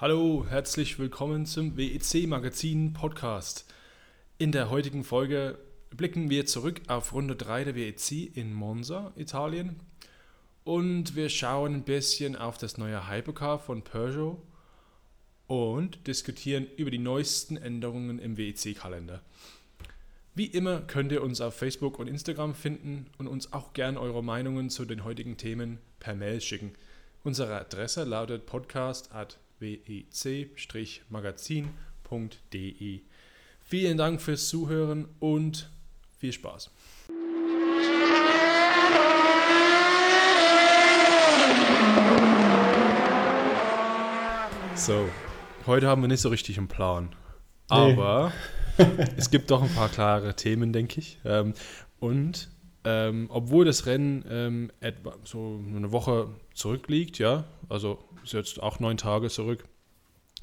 Hallo, herzlich willkommen zum WEC Magazin Podcast. In der heutigen Folge blicken wir zurück auf Runde 3 der WEC in Monza, Italien. Und wir schauen ein bisschen auf das neue Hypercar von Peugeot und diskutieren über die neuesten Änderungen im WEC-Kalender. Wie immer könnt ihr uns auf Facebook und Instagram finden und uns auch gern eure Meinungen zu den heutigen Themen per Mail schicken. Unsere Adresse lautet podcast at wec-magazin.de. Vielen Dank fürs Zuhören und viel Spaß. So, heute haben wir nicht so richtig einen Plan. Aber es gibt doch ein paar klare Themen, denke ich. Und ähm, obwohl das Rennen ähm, etwa so eine Woche zurückliegt, ja, also ist jetzt auch neun Tage zurück.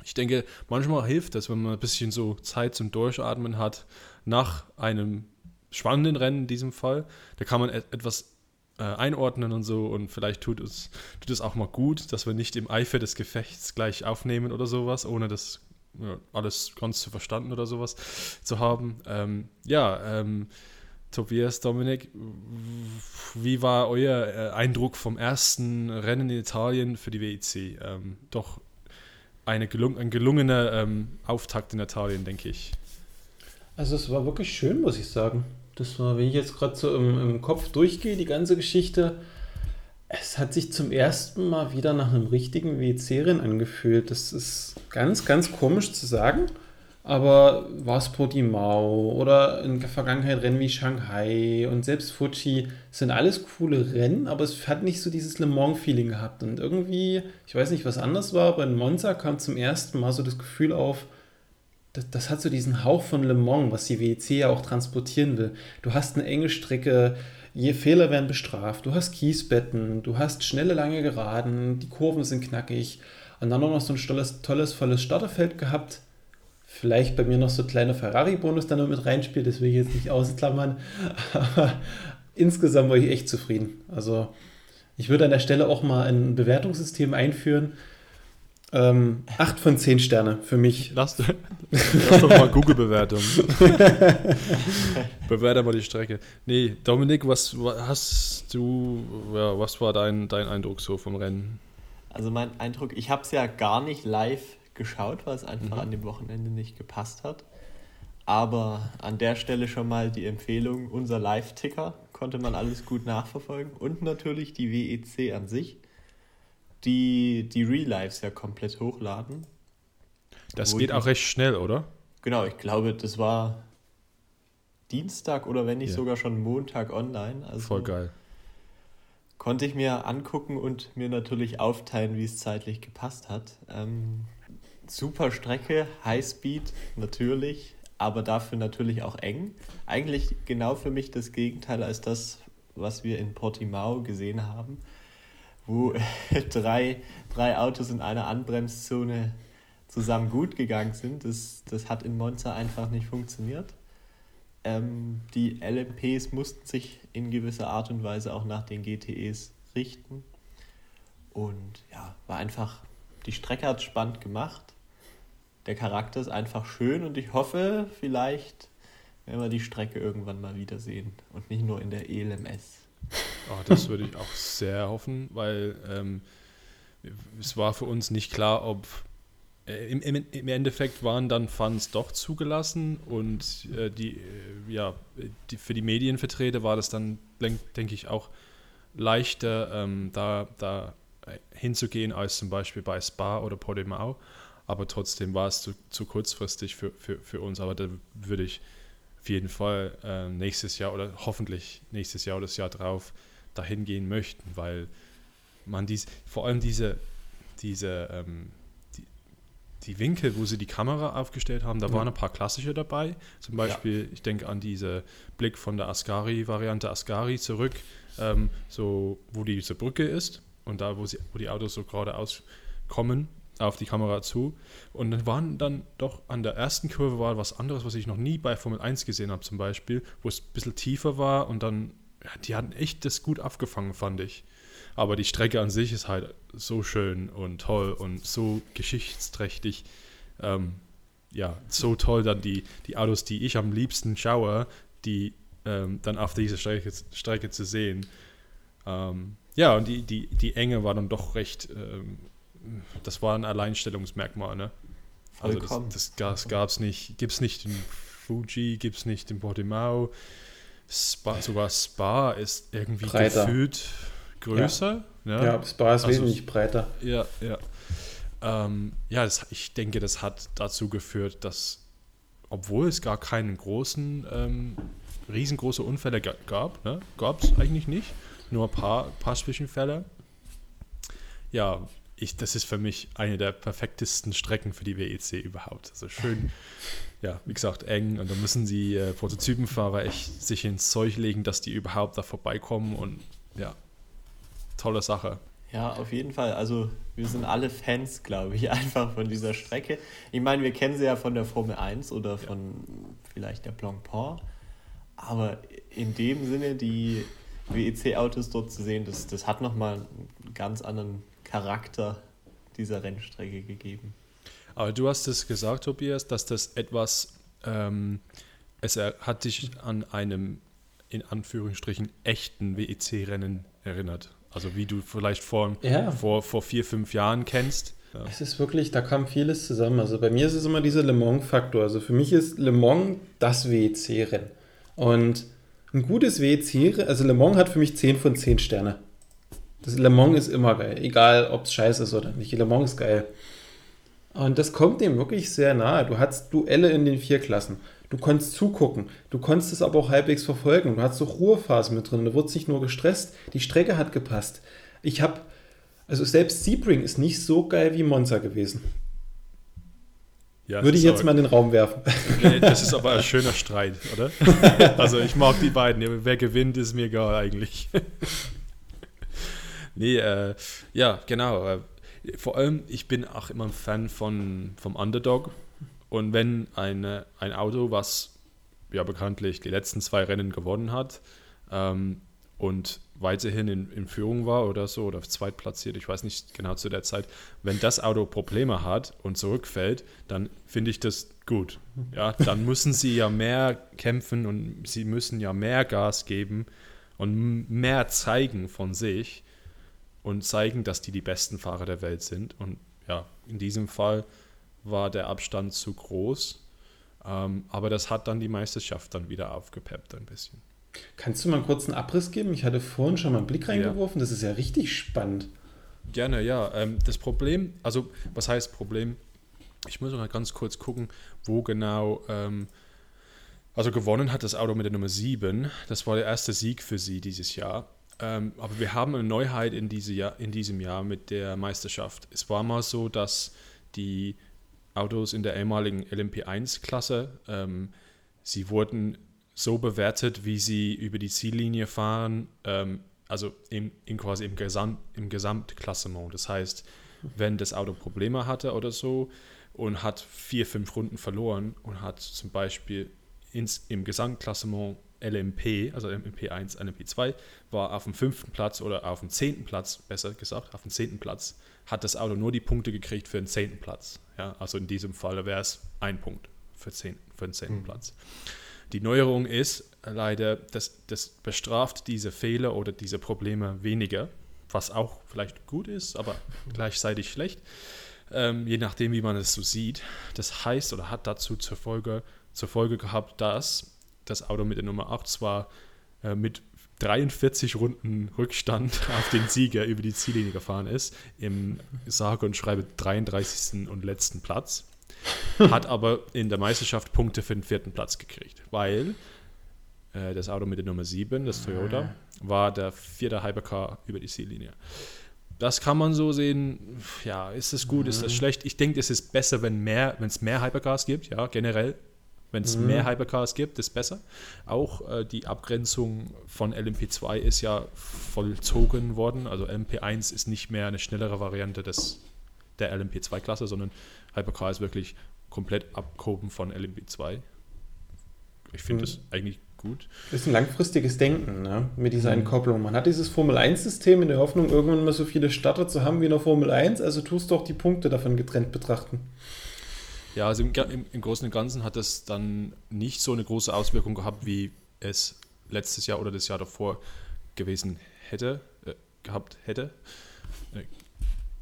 Ich denke, manchmal hilft das, wenn man ein bisschen so Zeit zum Durchatmen hat nach einem spannenden Rennen in diesem Fall. Da kann man etwas äh, einordnen und so und vielleicht tut es, tut es auch mal gut, dass wir nicht im Eifer des Gefechts gleich aufnehmen oder sowas, ohne das ja, alles ganz zu verstanden oder sowas zu haben. Ähm, ja, ähm, Tobias, Dominik, wie war euer äh, Eindruck vom ersten Rennen in Italien für die WEC? Ähm, doch eine gelung ein gelungener ähm, Auftakt in Italien, denke ich. Also es war wirklich schön, muss ich sagen. Das war, wenn ich jetzt gerade so im, im Kopf durchgehe, die ganze Geschichte, es hat sich zum ersten Mal wieder nach einem richtigen WEC-Rennen angefühlt. Das ist ganz, ganz komisch zu sagen. Aber war es Portimao oder in der Vergangenheit Rennen wie Shanghai und selbst Fuji sind alles coole Rennen, aber es hat nicht so dieses Le Mans-Feeling gehabt. Und irgendwie, ich weiß nicht, was anders war, aber in Monza kam zum ersten Mal so das Gefühl auf, das, das hat so diesen Hauch von Le Mans, was die WEC ja auch transportieren will. Du hast eine enge Strecke, je Fehler werden bestraft, du hast Kiesbetten, du hast schnelle, lange Geraden, die Kurven sind knackig und dann noch so ein tolles, tolles volles Starterfeld gehabt vielleicht bei mir noch so ein kleiner Ferrari-Bonus dann noch mit reinspielt, das will ich jetzt nicht ausklammern. Aber insgesamt war ich echt zufrieden. Also ich würde an der Stelle auch mal ein Bewertungssystem einführen. Ähm, 8 von 10 Sterne für mich. Lass, lass doch mal Google-Bewertung. Bewerte mal die Strecke. Nee, Dominik, was hast du, ja, was war dein, dein Eindruck so vom Rennen? Also mein Eindruck, ich habe es ja gar nicht live geschaut, weil es einfach mhm. an dem Wochenende nicht gepasst hat. Aber an der Stelle schon mal die Empfehlung, unser Live-Ticker konnte man alles gut nachverfolgen und natürlich die WEC an sich, die die Real-Lives ja komplett hochladen. Das geht auch recht schnell, oder? Genau, ich glaube, das war Dienstag oder wenn nicht ja. sogar schon Montag online. Also Voll geil. Konnte ich mir angucken und mir natürlich aufteilen, wie es zeitlich gepasst hat. Ähm, super Strecke, Highspeed natürlich, aber dafür natürlich auch eng. Eigentlich genau für mich das Gegenteil als das, was wir in Portimao gesehen haben, wo drei, drei Autos in einer Anbremszone zusammen gut gegangen sind. Das, das hat in Monza einfach nicht funktioniert. Ähm, die LMPs mussten sich in gewisser Art und Weise auch nach den GTEs richten. Und ja, war einfach, die Strecke hat spannend gemacht der Charakter ist einfach schön und ich hoffe, vielleicht werden wir die Strecke irgendwann mal wiedersehen und nicht nur in der ELMS. Oh, das würde ich auch sehr hoffen, weil ähm, es war für uns nicht klar, ob äh, im, im, Endeffekt waren dann Fans doch zugelassen und äh, die, äh, ja, die, für die Medienvertreter war das dann, denke ich, auch leichter, ähm, da, da hinzugehen als zum Beispiel bei Spa oder Podemau aber trotzdem war es zu, zu kurzfristig für, für, für uns. Aber da würde ich auf jeden Fall äh, nächstes Jahr oder hoffentlich nächstes Jahr oder das Jahr drauf dahin gehen möchten, weil man dies, vor allem diese, diese ähm, die, die, Winkel, wo sie die Kamera aufgestellt haben, da mhm. waren ein paar klassische dabei. Zum Beispiel, ja. ich denke an diese Blick von der Ascari-Variante Ascari zurück, ähm, so wo diese Brücke ist und da, wo, sie, wo die Autos so geradeaus kommen auf die Kamera zu. Und dann waren dann doch an der ersten Kurve war was anderes, was ich noch nie bei Formel 1 gesehen habe, zum Beispiel, wo es ein bisschen tiefer war und dann, ja, die hatten echt das gut abgefangen, fand ich. Aber die Strecke an sich ist halt so schön und toll und so geschichtsträchtig. Ähm, ja, so toll dann die, die Autos, die ich am liebsten schaue, die ähm, dann auf dieser Strecke, Strecke zu sehen. Ähm, ja, und die, die, die Enge war dann doch recht, ähm, das war ein Alleinstellungsmerkmal, ne? Also das, das, das gab es nicht, gibt es nicht in Fuji, gibt es nicht in Portimao. Spa, sogar Spa ist irgendwie breiter. gefühlt größer. Ja, ja. ja Spa ist also, wesentlich breiter. Ja, ja. Ähm, ja, das, ich denke, das hat dazu geführt, dass, obwohl es gar keinen großen, ähm, riesengroße Unfälle gab, ne, gab es eigentlich nicht, nur ein paar, paar Zwischenfälle. Ja, ich, das ist für mich eine der perfektesten Strecken für die WEC überhaupt. Also schön, ja, wie gesagt, eng und da müssen die äh, Prototypenfahrer echt sich ins Zeug legen, dass die überhaupt da vorbeikommen und ja, tolle Sache. Ja, auf jeden Fall. Also wir sind alle Fans, glaube ich, einfach von dieser Strecke. Ich meine, wir kennen sie ja von der Formel 1 oder von ja. vielleicht der Blancpain. Aber in dem Sinne, die WEC-Autos dort zu sehen, das, das hat nochmal einen ganz anderen Charakter dieser Rennstrecke gegeben. Aber du hast es gesagt, Tobias, dass das etwas, ähm, es hat dich an einem, in Anführungsstrichen, echten WEC-Rennen erinnert. Also wie du vielleicht vor, ja. vor, vor vier, fünf Jahren kennst. Ja. Es ist wirklich, da kam vieles zusammen. Also bei mir ist es immer dieser Le Mans-Faktor. Also für mich ist Le Mans das WEC-Rennen. Und ein gutes WEC, also Le Mans hat für mich 10 von 10 Sterne. Das Le Mans ist immer geil, egal ob es scheiße ist oder nicht. Le Mans ist geil. Und das kommt dem wirklich sehr nahe. Du hattest Duelle in den vier Klassen. Du konntest zugucken. Du konntest es aber auch halbwegs verfolgen. Du hattest auch Ruhephasen mit drin. Du wurdest nicht nur gestresst. Die Strecke hat gepasst. Ich habe, also selbst Sebring ist nicht so geil wie Monza gewesen. Ja, Würde ich jetzt mal in den Raum werfen. Nee, das ist aber ein schöner Streit, oder? also ich mag die beiden. Wer gewinnt, ist mir egal eigentlich. Nee, äh, ja, genau. Äh, vor allem, ich bin auch immer ein Fan von, vom Underdog. Und wenn eine, ein Auto, was ja bekanntlich die letzten zwei Rennen gewonnen hat ähm, und weiterhin in, in, Führung war oder so oder zweitplatziert, ich weiß nicht genau zu der Zeit, wenn das Auto Probleme hat und zurückfällt, dann finde ich das gut. Ja, dann müssen sie ja mehr kämpfen und sie müssen ja mehr Gas geben und mehr zeigen von sich und zeigen, dass die die besten Fahrer der Welt sind. Und ja, in diesem Fall war der Abstand zu groß. Ähm, aber das hat dann die Meisterschaft dann wieder aufgepeppt ein bisschen. Kannst du mal kurz einen Abriss geben? Ich hatte vorhin schon mal einen Blick reingeworfen. Ja. Das ist ja richtig spannend. Gerne, ja. Ähm, das Problem, also was heißt Problem? Ich muss mal ganz kurz gucken, wo genau. Ähm, also gewonnen hat das Auto mit der Nummer 7. Das war der erste Sieg für sie dieses Jahr. Ähm, aber wir haben eine Neuheit in, diese Jahr, in diesem Jahr mit der Meisterschaft. Es war mal so, dass die Autos in der ehemaligen LMP1-Klasse, ähm, sie wurden so bewertet, wie sie über die Ziellinie fahren, ähm, also im, in quasi im, Gesamt, im Gesamtklassement. Das heißt, wenn das Auto Probleme hatte oder so und hat vier, fünf Runden verloren und hat zum Beispiel ins, im Gesamtklassement LMP, also LMP1, LMP2, war auf dem fünften Platz oder auf dem zehnten Platz, besser gesagt, auf dem zehnten Platz, hat das Auto nur die Punkte gekriegt für den zehnten Platz. Ja, also in diesem Fall wäre es ein Punkt für, zehn, für den zehnten mhm. Platz. Die Neuerung ist leider, dass das bestraft diese Fehler oder diese Probleme weniger, was auch vielleicht gut ist, aber gleichzeitig schlecht, ähm, je nachdem, wie man es so sieht. Das heißt oder hat dazu zur Folge, zur Folge gehabt, dass das Auto mit der Nummer 8 zwar äh, mit 43 Runden Rückstand auf den Sieger über die Ziellinie gefahren ist, im sage und schreibe 33. und letzten Platz, hat aber in der Meisterschaft Punkte für den vierten Platz gekriegt, weil äh, das Auto mit der Nummer 7, das Toyota, war der vierte Hypercar über die Ziellinie. Das kann man so sehen. Ja, ist es gut, ist das schlecht? Ich denke, es ist besser, wenn mehr, wenn es mehr Hypercars gibt, ja, generell wenn es mhm. mehr Hypercars gibt, ist besser. Auch äh, die Abgrenzung von LMP2 ist ja vollzogen worden. Also LMP1 ist nicht mehr eine schnellere Variante des, der LMP2-Klasse, sondern Hypercar ist wirklich komplett abgehoben von LMP2. Ich finde mhm. das eigentlich gut. Das ist ein langfristiges Denken ne? mit dieser mhm. Entkopplung. Man hat dieses Formel-1-System in der Hoffnung, irgendwann mal so viele Starter zu haben wie in der Formel 1, also tust du auch die Punkte davon getrennt betrachten. Ja, also im, im, im Großen und Ganzen hat es dann nicht so eine große Auswirkung gehabt, wie es letztes Jahr oder das Jahr davor gewesen hätte, äh, gehabt hätte. Äh,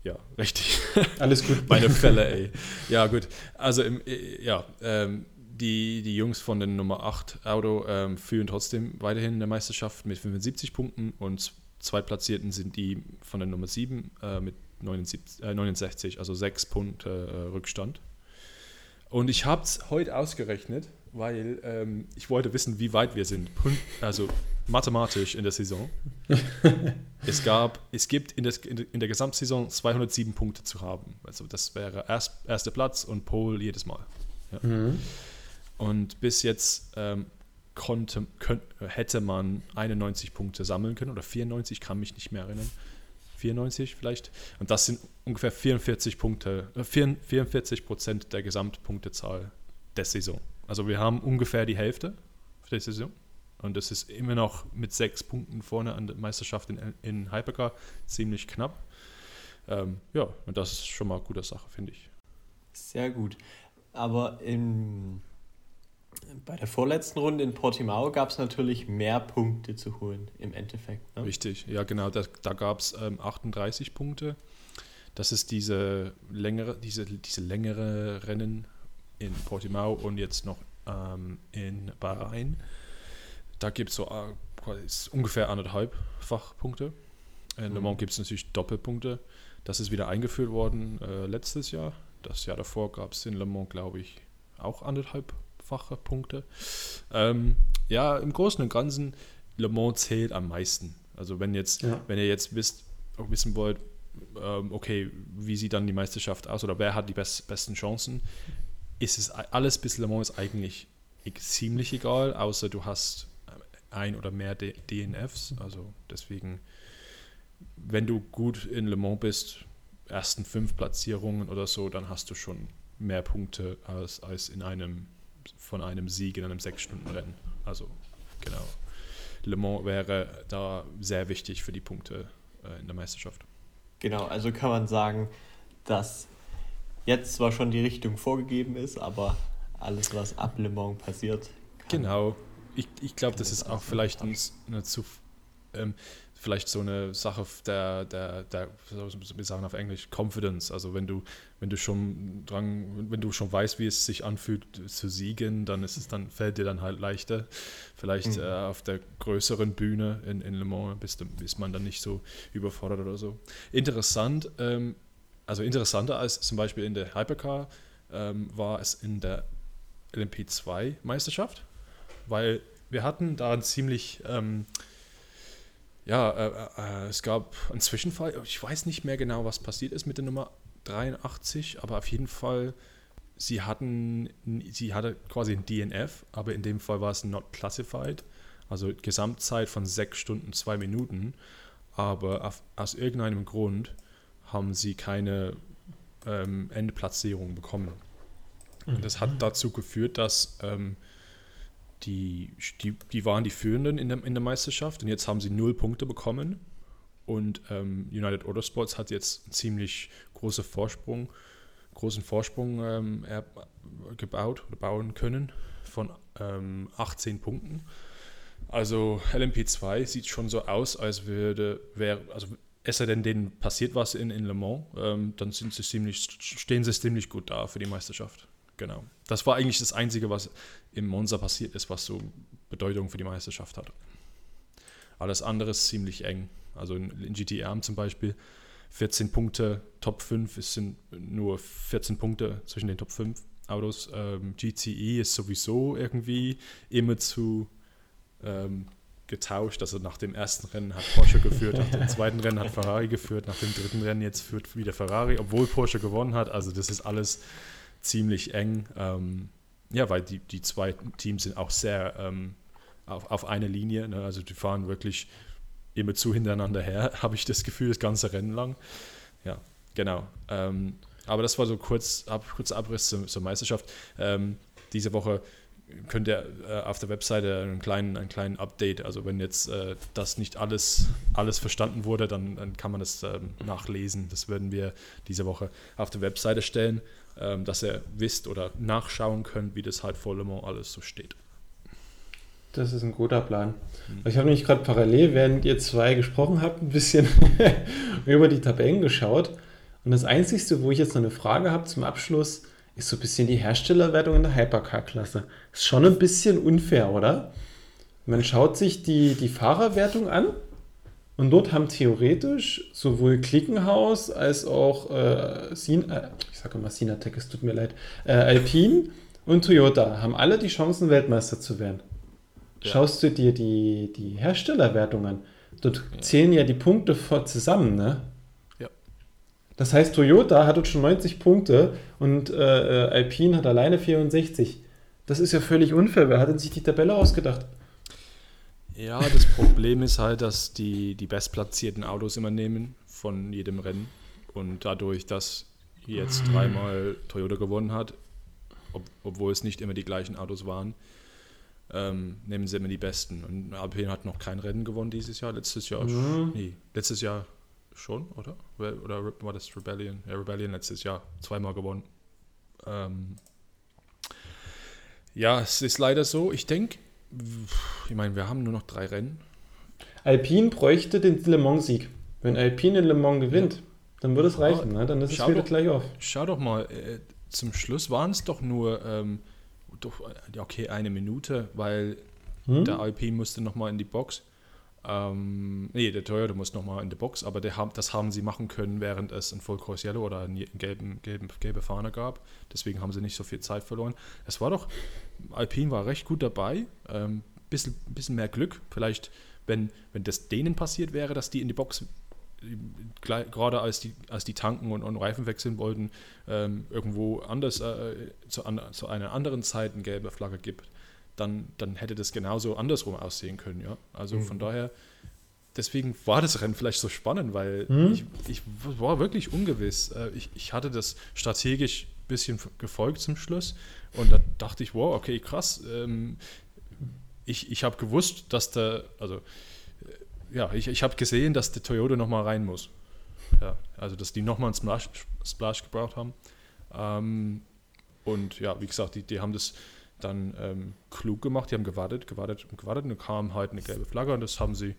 ja, richtig. Alles gut. Meine Fälle, ey. Ja, gut. Also, im, äh, ja, ähm, die, die Jungs von den Nummer 8 Auto ähm, führen trotzdem weiterhin in der Meisterschaft mit 75 Punkten und Zweitplatzierten sind die von der Nummer 7 äh, mit 79, äh, 69, also 6 Punkte äh, Rückstand. Und ich habe es heute ausgerechnet, weil ähm, ich wollte wissen, wie weit wir sind. Also mathematisch in der Saison. es gab, es gibt in, des, in der Gesamtsaison 207 Punkte zu haben. Also das wäre erst, erster Platz und Pole jedes Mal. Ja. Mhm. Und bis jetzt ähm, konnte, könnt, hätte man 91 Punkte sammeln können oder 94, kann mich nicht mehr erinnern. 94 vielleicht. Und das sind ungefähr 44 Punkte, äh, 44 Prozent der Gesamtpunktezahl der Saison. Also wir haben ungefähr die Hälfte der Saison. Und das ist immer noch mit sechs Punkten vorne an der Meisterschaft in, in Hypercar ziemlich knapp. Ähm, ja, und das ist schon mal eine gute Sache, finde ich. Sehr gut. Aber im bei der vorletzten Runde in Portimao gab es natürlich mehr Punkte zu holen im Endeffekt. Ne? Richtig, ja genau, da, da gab es ähm, 38 Punkte. Das ist diese längere, diese, diese längere Rennen in Portimao und jetzt noch ähm, in Bahrain. Da gibt es so äh, ungefähr anderthalbfach Punkte. In Le Mans mhm. gibt es natürlich Doppelpunkte. Das ist wieder eingeführt worden äh, letztes Jahr. Das Jahr davor gab es in Le Mans, glaube ich, auch anderthalb fache Punkte. Ähm, ja, im Großen und Ganzen, Le Mans zählt am meisten. Also wenn jetzt, ja. wenn ihr jetzt wisst, auch wissen wollt, ähm, okay, wie sieht dann die Meisterschaft aus oder wer hat die best, besten Chancen, ist es alles bis Le Mans ist eigentlich ziemlich egal, außer du hast ein oder mehr D DNFs. Also deswegen, wenn du gut in Le Mans bist, ersten fünf Platzierungen oder so, dann hast du schon mehr Punkte als, als in einem von einem Sieg in einem Sechs-Stunden-Rennen. Also, genau. Le Mans wäre da sehr wichtig für die Punkte äh, in der Meisterschaft. Genau, also kann man sagen, dass jetzt zwar schon die Richtung vorgegeben ist, aber alles, was ab Le Mans passiert. Genau. Ich, ich glaube, das ist auch vielleicht eine zu. Ähm, vielleicht so eine Sache der, der, der wir sagen auf Englisch, Confidence. Also wenn du, wenn du schon dran, wenn du schon weißt, wie es sich anfühlt zu siegen, dann ist es dann, fällt dir dann halt leichter. Vielleicht mhm. äh, auf der größeren Bühne in, in Le Mans bist, ist man dann nicht so überfordert oder so. Interessant, ähm, also interessanter als zum Beispiel in der Hypercar ähm, war es in der LMP2 Meisterschaft, weil wir hatten da ein ziemlich ähm, ja, äh, äh, es gab einen Zwischenfall. Ich weiß nicht mehr genau, was passiert ist mit der Nummer 83, aber auf jeden Fall, sie hatten, sie hatte quasi ein DNF, aber in dem Fall war es not classified, also Gesamtzeit von 6 Stunden 2 Minuten, aber auf, aus irgendeinem Grund haben sie keine ähm, Endplatzierung bekommen. Und das hat mhm. dazu geführt, dass ähm, die, die, die waren die Führenden in der, in der Meisterschaft und jetzt haben sie null Punkte bekommen. Und ähm, United Autosports hat jetzt einen ziemlich großen Vorsprung, großen Vorsprung ähm, gebaut oder bauen können von ähm, 18 Punkten. Also LMP2 sieht schon so aus, als würde, wäre, also es sei denn, denen passiert was in, in Le Mans, ähm, dann sind sie ziemlich, stehen sie ziemlich gut da für die Meisterschaft. Genau. Das war eigentlich das Einzige, was im Monza passiert ist, was so Bedeutung für die Meisterschaft hat. Alles andere ist ziemlich eng. Also in, in GTR zum Beispiel 14 Punkte, Top 5, es sind nur 14 Punkte zwischen den Top 5 Autos. Ähm, GTE ist sowieso irgendwie immer zu ähm, getauscht. Also nach dem ersten Rennen hat Porsche geführt, nach dem zweiten Rennen hat Ferrari geführt, nach dem dritten Rennen jetzt führt wieder Ferrari, obwohl Porsche gewonnen hat. Also das ist alles ziemlich eng. Ähm, ja, weil die, die zwei Teams sind auch sehr ähm, auf, auf eine Linie. Ne? Also die fahren wirklich immer zu hintereinander her, habe ich das Gefühl, das ganze Rennen lang. Ja, genau. Ähm, aber das war so kurz, ab, kurz Abriss zur, zur Meisterschaft. Ähm, diese Woche könnt ihr äh, auf der Webseite einen kleinen, einen kleinen Update, also wenn jetzt äh, das nicht alles, alles verstanden wurde, dann, dann kann man das ähm, nachlesen. Das werden wir diese Woche auf der Webseite stellen, ähm, dass ihr wisst oder nachschauen könnt, wie das halt vor Le Mans alles so steht. Das ist ein guter Plan. Mhm. Ich habe nämlich gerade parallel, während ihr zwei gesprochen habt, ein bisschen über die Tabellen geschaut. Und das Einzige, wo ich jetzt noch eine Frage habe zum Abschluss, ist so ein bisschen die Herstellerwertung in der Hypercar-Klasse. Ist schon ein bisschen unfair, oder? Man schaut sich die, die Fahrerwertung an und dort haben theoretisch sowohl Klickenhaus als auch äh, Sin, äh, ich sage immer Sinatec, es tut mir leid, äh, Alpine und Toyota haben alle die Chancen, Weltmeister zu werden. Ja. Schaust du dir die, die Herstellerwertung an, dort ja. zählen ja die Punkte vor zusammen, ne? Das heißt, Toyota hat jetzt schon 90 Punkte und äh, äh, Alpine hat alleine 64. Das ist ja völlig unfair. Wer hat denn sich die Tabelle ausgedacht? Ja, das Problem ist halt, dass die, die bestplatzierten Autos immer nehmen von jedem Rennen. Und dadurch, dass jetzt dreimal Toyota gewonnen hat, ob, obwohl es nicht immer die gleichen Autos waren, ähm, nehmen sie immer die besten. Und Alpine hat noch kein Rennen gewonnen dieses Jahr. Letztes Jahr, mhm. nee, letztes Jahr schon, oder? Oder war das Rebellion? Ja, Rebellion letztes Jahr zweimal gewonnen. Ähm ja, es ist leider so. Ich denke, ich meine, wir haben nur noch drei Rennen. Alpine bräuchte den Le Mans-Sieg. Wenn Alpine den Le Mans gewinnt, ja. dann würde es reichen. Ne? Dann ist schau es wieder doch, gleich auf. Schau doch mal, äh, zum Schluss waren es doch nur, ähm, doch, okay, eine Minute, weil hm? der Alpine musste nochmal in die Box. Ähm, nee, der Toyota muss nochmal in die Box, aber der, das haben sie machen können, während es ein Full Course Yellow oder einen gelben, gelben, gelbe Fahne gab. Deswegen haben sie nicht so viel Zeit verloren. Es war doch, Alpine war recht gut dabei. Ähm, bisschen, bisschen mehr Glück. Vielleicht, wenn, wenn das denen passiert wäre, dass die in die Box gerade als die, als die tanken und, und Reifen wechseln wollten, ähm, irgendwo anders äh, zu, an, zu einer anderen Zeit eine gelbe Flagge gibt, dann, dann hätte das genauso andersrum aussehen können. Ja? Also mhm. von daher, deswegen war das Rennen vielleicht so spannend, weil mhm. ich, ich war wirklich ungewiss. Äh, ich, ich hatte das strategisch ein bisschen gefolgt zum Schluss und da dachte ich, wow, okay, krass. Ähm, ich ich habe gewusst, dass der, also äh, ja, ich, ich habe gesehen, dass der Toyota nochmal rein muss. Ja, also dass die nochmal einen Splash, Splash gebraucht haben. Ähm, und ja, wie gesagt, die, die haben das dann ähm, klug gemacht. Die haben gewartet, gewartet und gewartet und dann kam halt eine gelbe Flagge und das haben sie,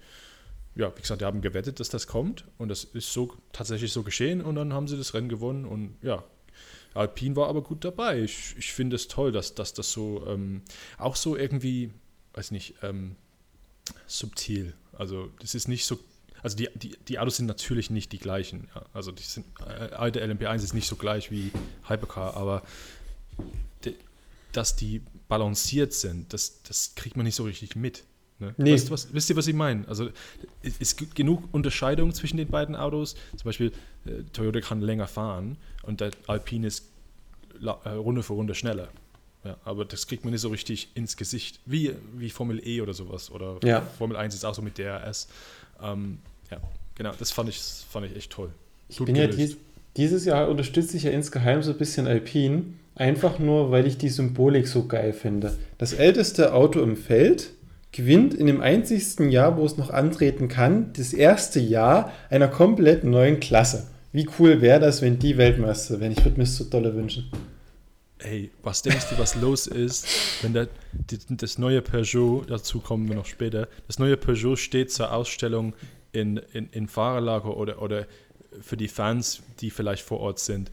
ja, wie gesagt, die haben gewettet, dass das kommt und das ist so tatsächlich so geschehen und dann haben sie das Rennen gewonnen und ja, Alpine war aber gut dabei. Ich, ich finde es toll, dass, dass das so ähm, auch so irgendwie, weiß nicht, ähm, subtil. Also das ist nicht so also die, die, die Autos sind natürlich nicht die gleichen. Ja. Also die sind, äh, alte LMP1 ist nicht so gleich wie Hypercar, aber dass die balanciert sind, das, das kriegt man nicht so richtig mit. Ne? Nee. Weißt, was, wisst ihr, was ich meine? Also es gibt genug Unterscheidung zwischen den beiden Autos. Zum Beispiel, äh, Toyota kann länger fahren und der Alpine ist äh, Runde für Runde schneller. Ja, aber das kriegt man nicht so richtig ins Gesicht, wie, wie Formel E oder sowas. Oder ja. Formel 1 ist auch so mit DRS. Ähm, ja, genau, das fand ich, fand ich echt toll. Ich bin gelöst. ja dies, dieses Jahr unterstütze ich ja insgeheim so ein bisschen Alpine Einfach nur, weil ich die Symbolik so geil finde. Das älteste Auto im Feld gewinnt in dem einzigsten Jahr, wo es noch antreten kann, das erste Jahr einer komplett neuen Klasse. Wie cool wäre das, wenn die Weltmeister wären? Ich würde mir es so dolle wünschen. Ey, was denkst du, was los ist, wenn der, das neue Peugeot, dazu kommen wir noch später, das neue Peugeot steht zur Ausstellung in, in, in Fahrerlager oder, oder für die Fans, die vielleicht vor Ort sind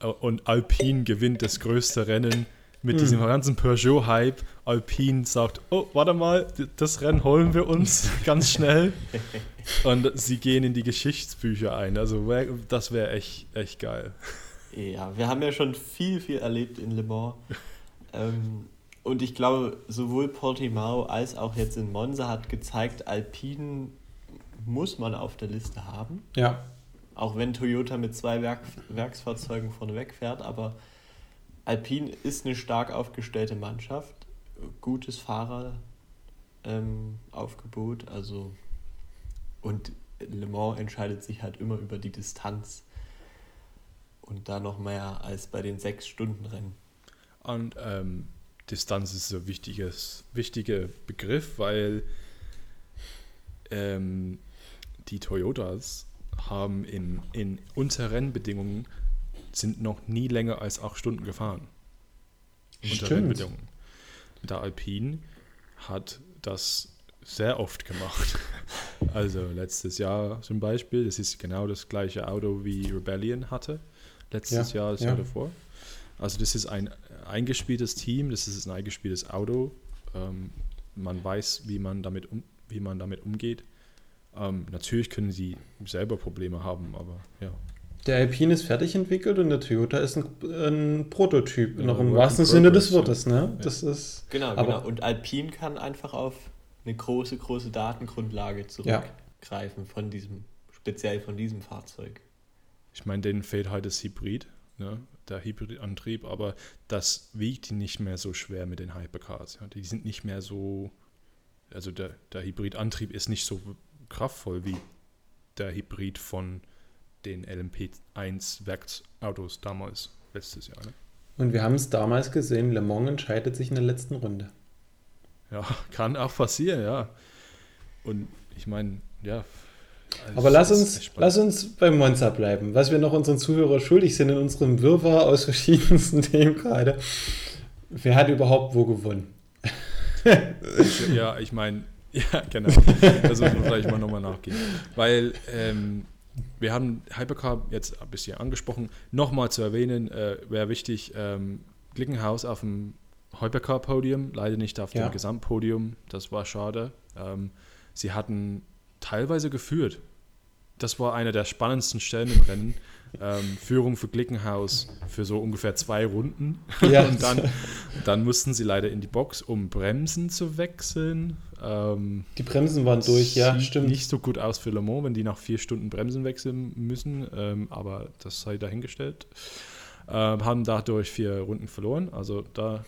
und Alpine gewinnt das größte Rennen mit mhm. diesem ganzen Peugeot-Hype. Alpine sagt, oh, warte mal, das Rennen holen wir uns ganz schnell. und sie gehen in die Geschichtsbücher ein. Also das wäre echt, echt geil. Ja, wir haben ja schon viel, viel erlebt in Le Mans. ähm, und ich glaube, sowohl Portimao als auch jetzt in Monza hat gezeigt, Alpine muss man auf der Liste haben. Ja. Auch wenn Toyota mit zwei Werk Werksfahrzeugen vorneweg fährt, aber Alpine ist eine stark aufgestellte Mannschaft, gutes Fahreraufgebot, ähm, also und Le Mans entscheidet sich halt immer über die Distanz und da noch mehr als bei den sechs Stunden Rennen. Und ähm, Distanz ist so ein wichtiges, wichtiger Begriff, weil ähm, die Toyotas haben in, in unter Rennbedingungen sind noch nie länger als acht Stunden gefahren. Unter Rennbedingungen. Der Alpine hat das sehr oft gemacht. Also letztes Jahr zum Beispiel, das ist genau das gleiche Auto wie Rebellion hatte. Letztes ja, Jahr, das ja. Jahr davor. Also das ist ein eingespieltes Team, das ist ein eingespieltes Auto. Ähm, man weiß, wie man damit, um, wie man damit umgeht. Ähm, natürlich können sie selber Probleme haben, aber ja. Der Alpine ist fertig entwickelt und der Toyota ist ein, ein Prototyp, ja, noch im wahrsten Sinne des Wortes. Ne? Das ja. ist, genau, aber, genau. Und Alpine kann einfach auf eine große, große Datengrundlage zurückgreifen ja. von diesem, speziell von diesem Fahrzeug. Ich meine, denen fehlt halt das Hybrid, ne? der Hybridantrieb, aber das wiegt nicht mehr so schwer mit den Hypercars. Ja? Die sind nicht mehr so, also der, der Hybridantrieb ist nicht so kraftvoll wie der Hybrid von den LMP1 Werksautos damals, letztes Jahr. Ne? Und wir haben es damals gesehen, Le Mans entscheidet sich in der letzten Runde. Ja, kann auch passieren, ja. Und ich meine, ja. Also Aber lass uns, lass uns beim Monza bleiben, was wir noch unseren Zuhörern schuldig sind in unserem Wirrwarr aus verschiedensten Themen gerade. Wer hat überhaupt wo gewonnen? ja, ich meine, ja, genau. Das muss man vielleicht mal nochmal nachgehen. Weil ähm, wir haben Hypercar jetzt ein bisschen angesprochen. Nochmal zu erwähnen, äh, wäre wichtig, ähm, Glickenhaus auf dem Hypercar-Podium, leider nicht auf ja. dem Gesamtpodium, das war schade. Ähm, sie hatten teilweise geführt. Das war einer der spannendsten Stellen im Rennen. Ähm, Führung für Glickenhaus für so ungefähr zwei Runden. Ja. Und dann, dann mussten sie leider in die Box, um Bremsen zu wechseln. Ähm, die Bremsen waren durch, ja, stimmt. Nicht so gut aus für Le Mans, wenn die nach vier Stunden Bremsen wechseln müssen, ähm, aber das sei dahingestellt. Ähm, haben dadurch vier Runden verloren, also da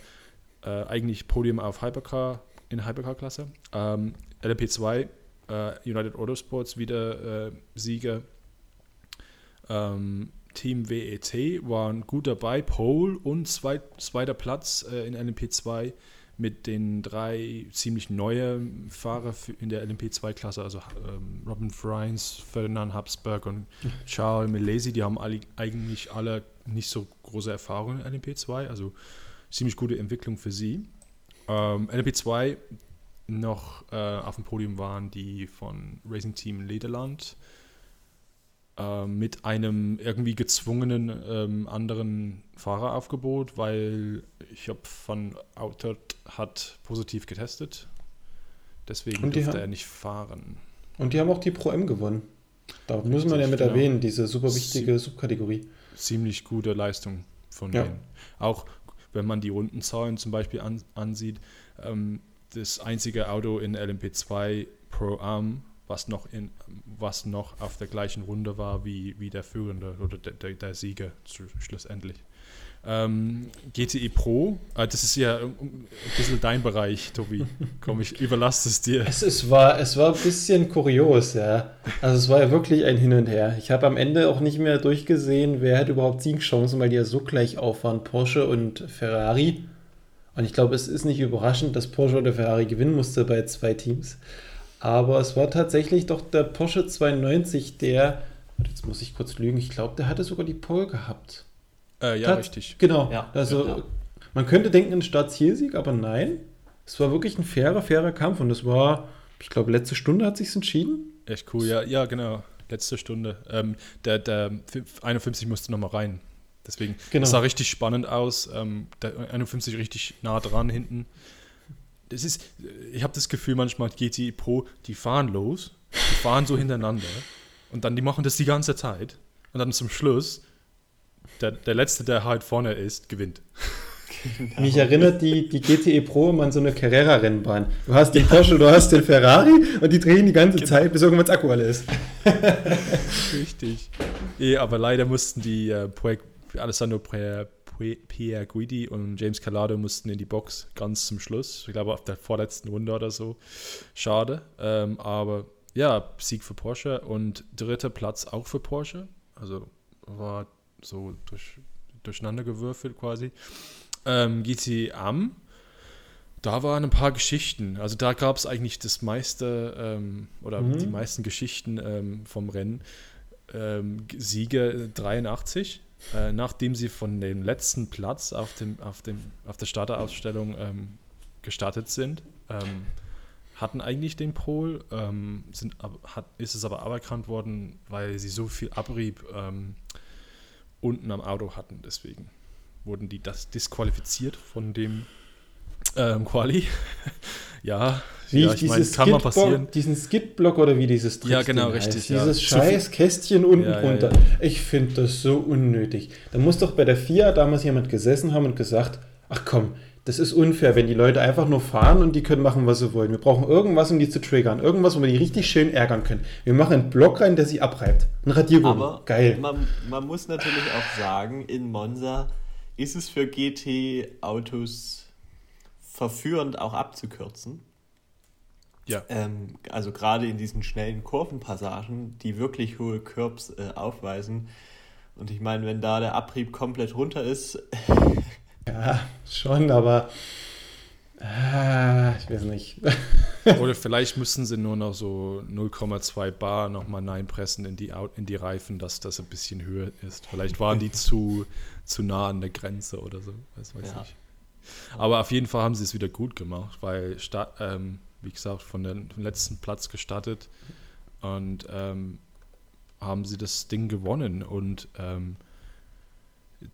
äh, eigentlich Podium auf Hypercar in Hypercar-Klasse. Ähm, LMP2, äh, United Autosports wieder äh, Sieger. Ähm, Team WET waren gut dabei, Pole und zweit, zweiter Platz äh, in LMP2 mit den drei ziemlich neuen Fahrer in der LMP2-Klasse, also ähm, Robin Freins, Ferdinand Habsburg und Charles Milesi, die haben alle, eigentlich alle nicht so große Erfahrung in LMP2, also ziemlich gute Entwicklung für sie. Ähm, LMP2 noch äh, auf dem Podium waren die von Racing Team Lederland, äh, mit einem irgendwie gezwungenen ähm, anderen Fahreraufgebot, weil ich habe von Outert hat positiv getestet. Deswegen durfte er nicht fahren. Und die haben auch die Pro M gewonnen. Da Richtig, muss man ja mit genau. erwähnen, diese super wichtige Subkategorie. Ziemlich gute Leistung von ja. denen. Auch wenn man die Rundenzahlen zum Beispiel an, ansieht, ähm, das einzige Auto in LMP2 Pro Am was noch, in, was noch auf der gleichen Runde war wie, wie der Führende oder der, der, der Sieger schlussendlich. Ähm, GTE Pro, äh, das ist ja ein bisschen dein Bereich, Tobi. Komm, ich überlasse es dir. Es, es, war, es war ein bisschen kurios, ja. Also es war ja wirklich ein Hin und Her. Ich habe am Ende auch nicht mehr durchgesehen, wer hat überhaupt Siegchancen, weil die ja so gleich auf waren, Porsche und Ferrari. Und ich glaube, es ist nicht überraschend, dass Porsche oder Ferrari gewinnen musste bei zwei Teams. Aber es war tatsächlich doch der Porsche 92, der, jetzt muss ich kurz lügen, ich glaube, der hatte sogar die Pole gehabt. Äh, ja, Hat, richtig. Genau. Ja, also ja. man könnte denken, ein Start-Zielsieg, aber nein. Es war wirklich ein fairer, fairer Kampf und es war, ich glaube, letzte Stunde hat sich entschieden. Echt cool, ja, ja, genau. Letzte Stunde. Ähm, der, der 51 musste nochmal rein. Deswegen genau. sah richtig spannend aus. Ähm, der 51 richtig nah dran hinten das ist, ich habe das Gefühl manchmal, GTI Pro, die fahren los, die fahren so hintereinander und dann die machen das die ganze Zeit und dann zum Schluss, der, der Letzte, der halt vorne ist, gewinnt. Genau. Mich erinnert die, die GTE Pro immer an so eine Carrera-Rennbahn. Du hast den Porsche, du hast den Ferrari und die drehen die ganze genau. Zeit, bis irgendwann das Akku alle ist. Richtig. Eh, aber leider mussten die äh, Projekt Alessandro Pierre Guidi und James Calado mussten in die Box ganz zum Schluss. Ich glaube, auf der vorletzten Runde oder so. Schade. Ähm, aber ja, Sieg für Porsche und dritter Platz auch für Porsche. Also war so durch, durcheinander gewürfelt quasi. Ähm, GT Am Da waren ein paar Geschichten. Also da gab es eigentlich das meiste ähm, oder Mhm. die meisten Geschichten ähm, vom Rennen. Ähm, Siege 83, äh, nachdem sie von dem letzten Platz auf, dem, auf, dem, auf der Starterausstellung ähm, gestartet sind, ähm, hatten eigentlich den Pol, ähm, sind, hat, ist es aber aberkannt worden, weil sie so viel Abrieb ähm, unten am Auto hatten. Deswegen wurden die das disqualifiziert von dem ähm, Quali. ja, Wie ja, ich ich meine, dieses kann mal Skidblock- passieren. diesen Skidblock oder wie dieses Ja, Trickding genau, heißt. richtig, ja. Dieses scheiß Kästchen unten Ja, ja, drunter. ja. Ich finde das so unnötig. Da muss doch bei der FIA damals jemand gesessen haben und gesagt, ach komm, das ist unfair, wenn die Leute einfach nur fahren und die können machen, was sie wollen. Wir brauchen irgendwas, um die zu triggern. Irgendwas, wo wir die richtig schön ärgern können. Wir machen einen Block rein, der sie abreibt. Ein Radiergummi. Aber Geil. Man, man muss natürlich auch sagen, in Monza ist es für GT-Autos verführend auch abzukürzen. Ja. Ähm, also gerade in diesen schnellen Kurvenpassagen, die wirklich hohe Curbs äh, aufweisen. Und ich meine, wenn da der Abrieb komplett runter ist, Ja, schon, aber ah, ich weiß nicht. Oder vielleicht müssen sie nur noch so 0,2 Bar nochmal reinpressen in die, in die Reifen, dass das ein bisschen höher ist. Vielleicht waren die zu, zu nah an der Grenze oder so. Das weiß Ja. ich. Aber auf jeden Fall haben sie es wieder gut gemacht, weil, sta- ähm, wie gesagt, von dem letzten Platz gestartet und ähm, haben sie das Ding gewonnen. Und ähm,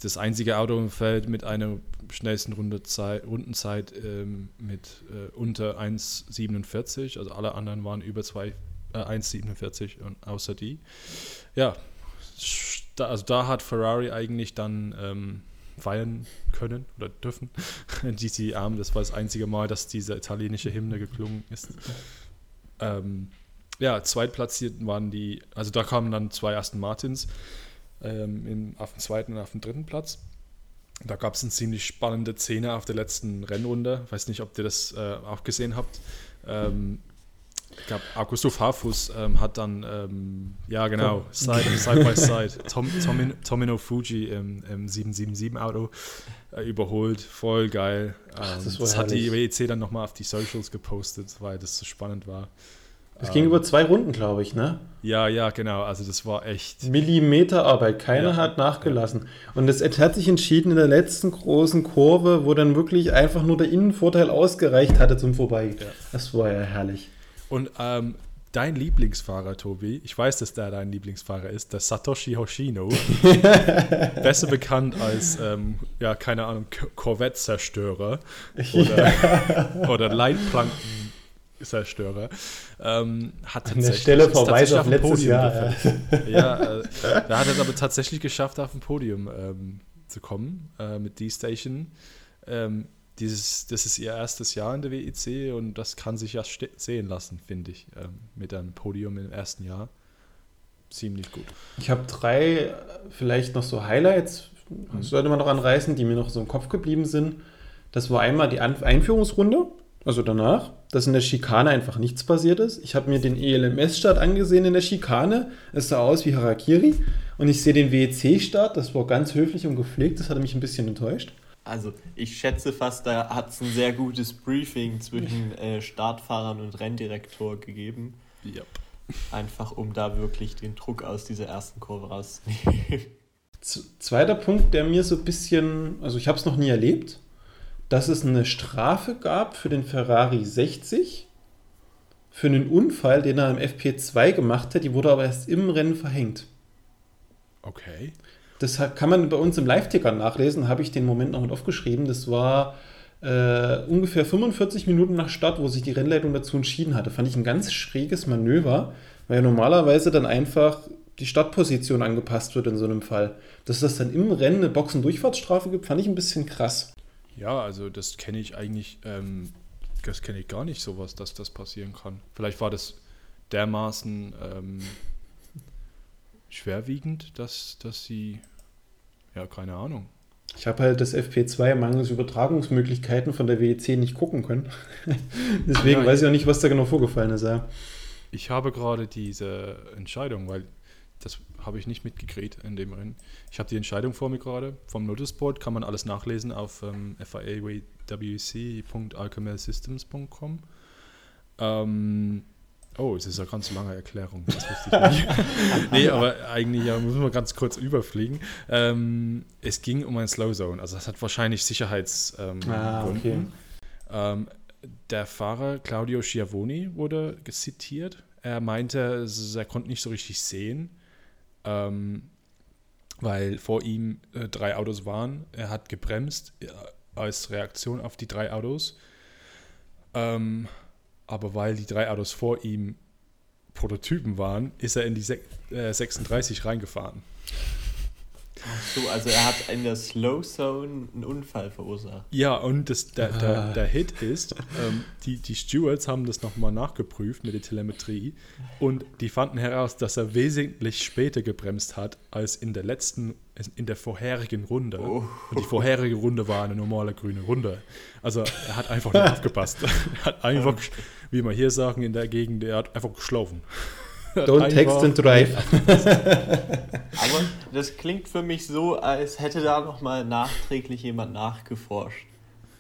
das einzige Auto im Feld mit einer schnellsten Rundezei- Rundenzeit ähm, mit äh, unter 1,47. Also alle anderen waren über äh, 1,47 und außer die. Ja, da, also da hat Ferrari eigentlich dann ähm, feiern können oder dürfen. GT Arm, das war das einzige Mal, dass diese italienische Hymne geklungen ist. Ähm, ja, zweitplatzierten waren die, also da kamen dann zwei Aston Martins ähm, im, auf dem zweiten und auf dem dritten Platz. Da gab es eine ziemlich spannende Szene auf der letzten Rennrunde. Weiß nicht, ob ihr das äh, auch gesehen habt. Ähm, ich glaube, Augusto Farfus ähm, hat dann, ähm, ja genau, Side, side by Side, Tom, Tomino, Tomino Fuji im, im 777-Auto äh, überholt. Voll geil. Ähm, das das war hat die. WEC dann nochmal auf die Socials gepostet, weil das so spannend war. Es ging über zwei Runden, glaube ich, ne? Ja, ja, genau. Also das war echt. Millimeterarbeit, keiner Ja. hat nachgelassen. Und es hat sich entschieden in der letzten großen Kurve, wo dann wirklich einfach nur der Innenvorteil ausgereicht hatte zum Vorbei. Ja. Das war ja herrlich. Und ähm, dein Lieblingsfahrer, Tobi, ich weiß, dass der dein Lieblingsfahrer ist, der Satoshi Hoshino. besser bekannt als, ähm, ja, keine Ahnung, Corvette-Zerstörer oder, oder Leitplanken-Zerstörer. Ähm, hat An der tatsächlich- Stelle tatsächlich auf dem letztes Podium Jahr. gefallen. Ja, äh, er hat es aber tatsächlich geschafft, auf dem Podium ähm, zu kommen äh, mit D-Station. Ähm, dieses, das ist ihr erstes Jahr in der WEC und das kann sich ja sehen lassen, finde ich, ähm, mit einem Podium im ersten Jahr. Ziemlich gut. Ich habe drei, vielleicht noch so Highlights, das sollte man noch anreißen, die mir noch so im Kopf geblieben sind. Das war einmal die An Einführungsrunde, also danach, dass in der Schikane einfach nichts passiert ist. Ich habe mir den ELMS-Start angesehen in der Schikane. Es sah aus wie Harakiri. Und ich sehe den WEC-Start, das war ganz höflich und gepflegt, das hatte mich ein bisschen enttäuscht. Also ich schätze fast, da hat es ein sehr gutes Briefing zwischen äh, Startfahrern und Renndirektor gegeben. Yep. Einfach um da wirklich den Druck aus dieser ersten Kurve rauszunehmen. Zweiter Punkt, der mir so ein bisschen, also ich habe es noch nie erlebt, dass es eine Strafe gab für den Ferrari 60 für einen Unfall, den er im FP2 gemacht hat, die wurde aber erst im Rennen verhängt. Okay. Das kann man bei uns im Live-Ticker nachlesen, habe ich den Moment noch mit aufgeschrieben. Das war äh, ungefähr 45 Minuten nach Start, wo sich die Rennleitung dazu entschieden hatte. Fand ich ein ganz schräges Manöver, weil normalerweise dann einfach die Startposition angepasst wird in so einem Fall. Dass das dann im Rennen eine Boxen-Durchfahrtsstrafe gibt, fand ich ein bisschen krass. Ja, also das kenne ich eigentlich, ähm, das kenne ich gar nicht sowas, dass das passieren kann. Vielleicht war das dermaßen ähm, schwerwiegend, dass, dass sie, ja, keine Ahnung. Ich habe halt das FP2 mangels Übertragungsmöglichkeiten von der WEC nicht gucken können. Deswegen Ja, weiß ich auch nicht, was da genau vorgefallen ist. Ja. Ich habe gerade diese Entscheidung, weil das habe ich nicht mitgekriegt in dem Rennen. Ich habe die Entscheidung vor mir gerade. Vom Noticeboard kann man alles nachlesen auf ähm, fiawc.alchemysystems.com. Ähm, oh, es ist eine ganz lange Erklärung. Das wusste ich nicht. nee, aber eigentlich ja, müssen wir ganz kurz überfliegen. Ähm, es ging um ein Slow Zone. Also das hat wahrscheinlich Sicherheitsgründe. Ah, okay. Ähm, der Fahrer Claudio Schiavoni wurde zitiert. Er meinte, er konnte nicht so richtig sehen, ähm, weil vor ihm äh, drei Autos waren. Er hat gebremst äh, als Reaktion auf die drei Autos. Ähm, aber weil die drei Autos vor ihm Prototypen waren, ist er in die Se äh, 36 reingefahren. Ach so, also er hat in der Slow Zone einen Unfall verursacht. Ja, und das, der, der, der Hit ist, ähm, die, die Stewards haben das nochmal nachgeprüft mit der Telemetrie und die fanden heraus, dass er wesentlich später gebremst hat als in der letzten, in der vorherigen Runde. Oh. Und die vorherige Runde war eine normale grüne Runde. Also er hat einfach nicht aufgepasst. Er hat einfach, wie wir hier sagen in der Gegend, er hat einfach geschlafen. Don't text and drive. Aber das klingt für mich so, als hätte da nochmal nachträglich jemand nachgeforscht.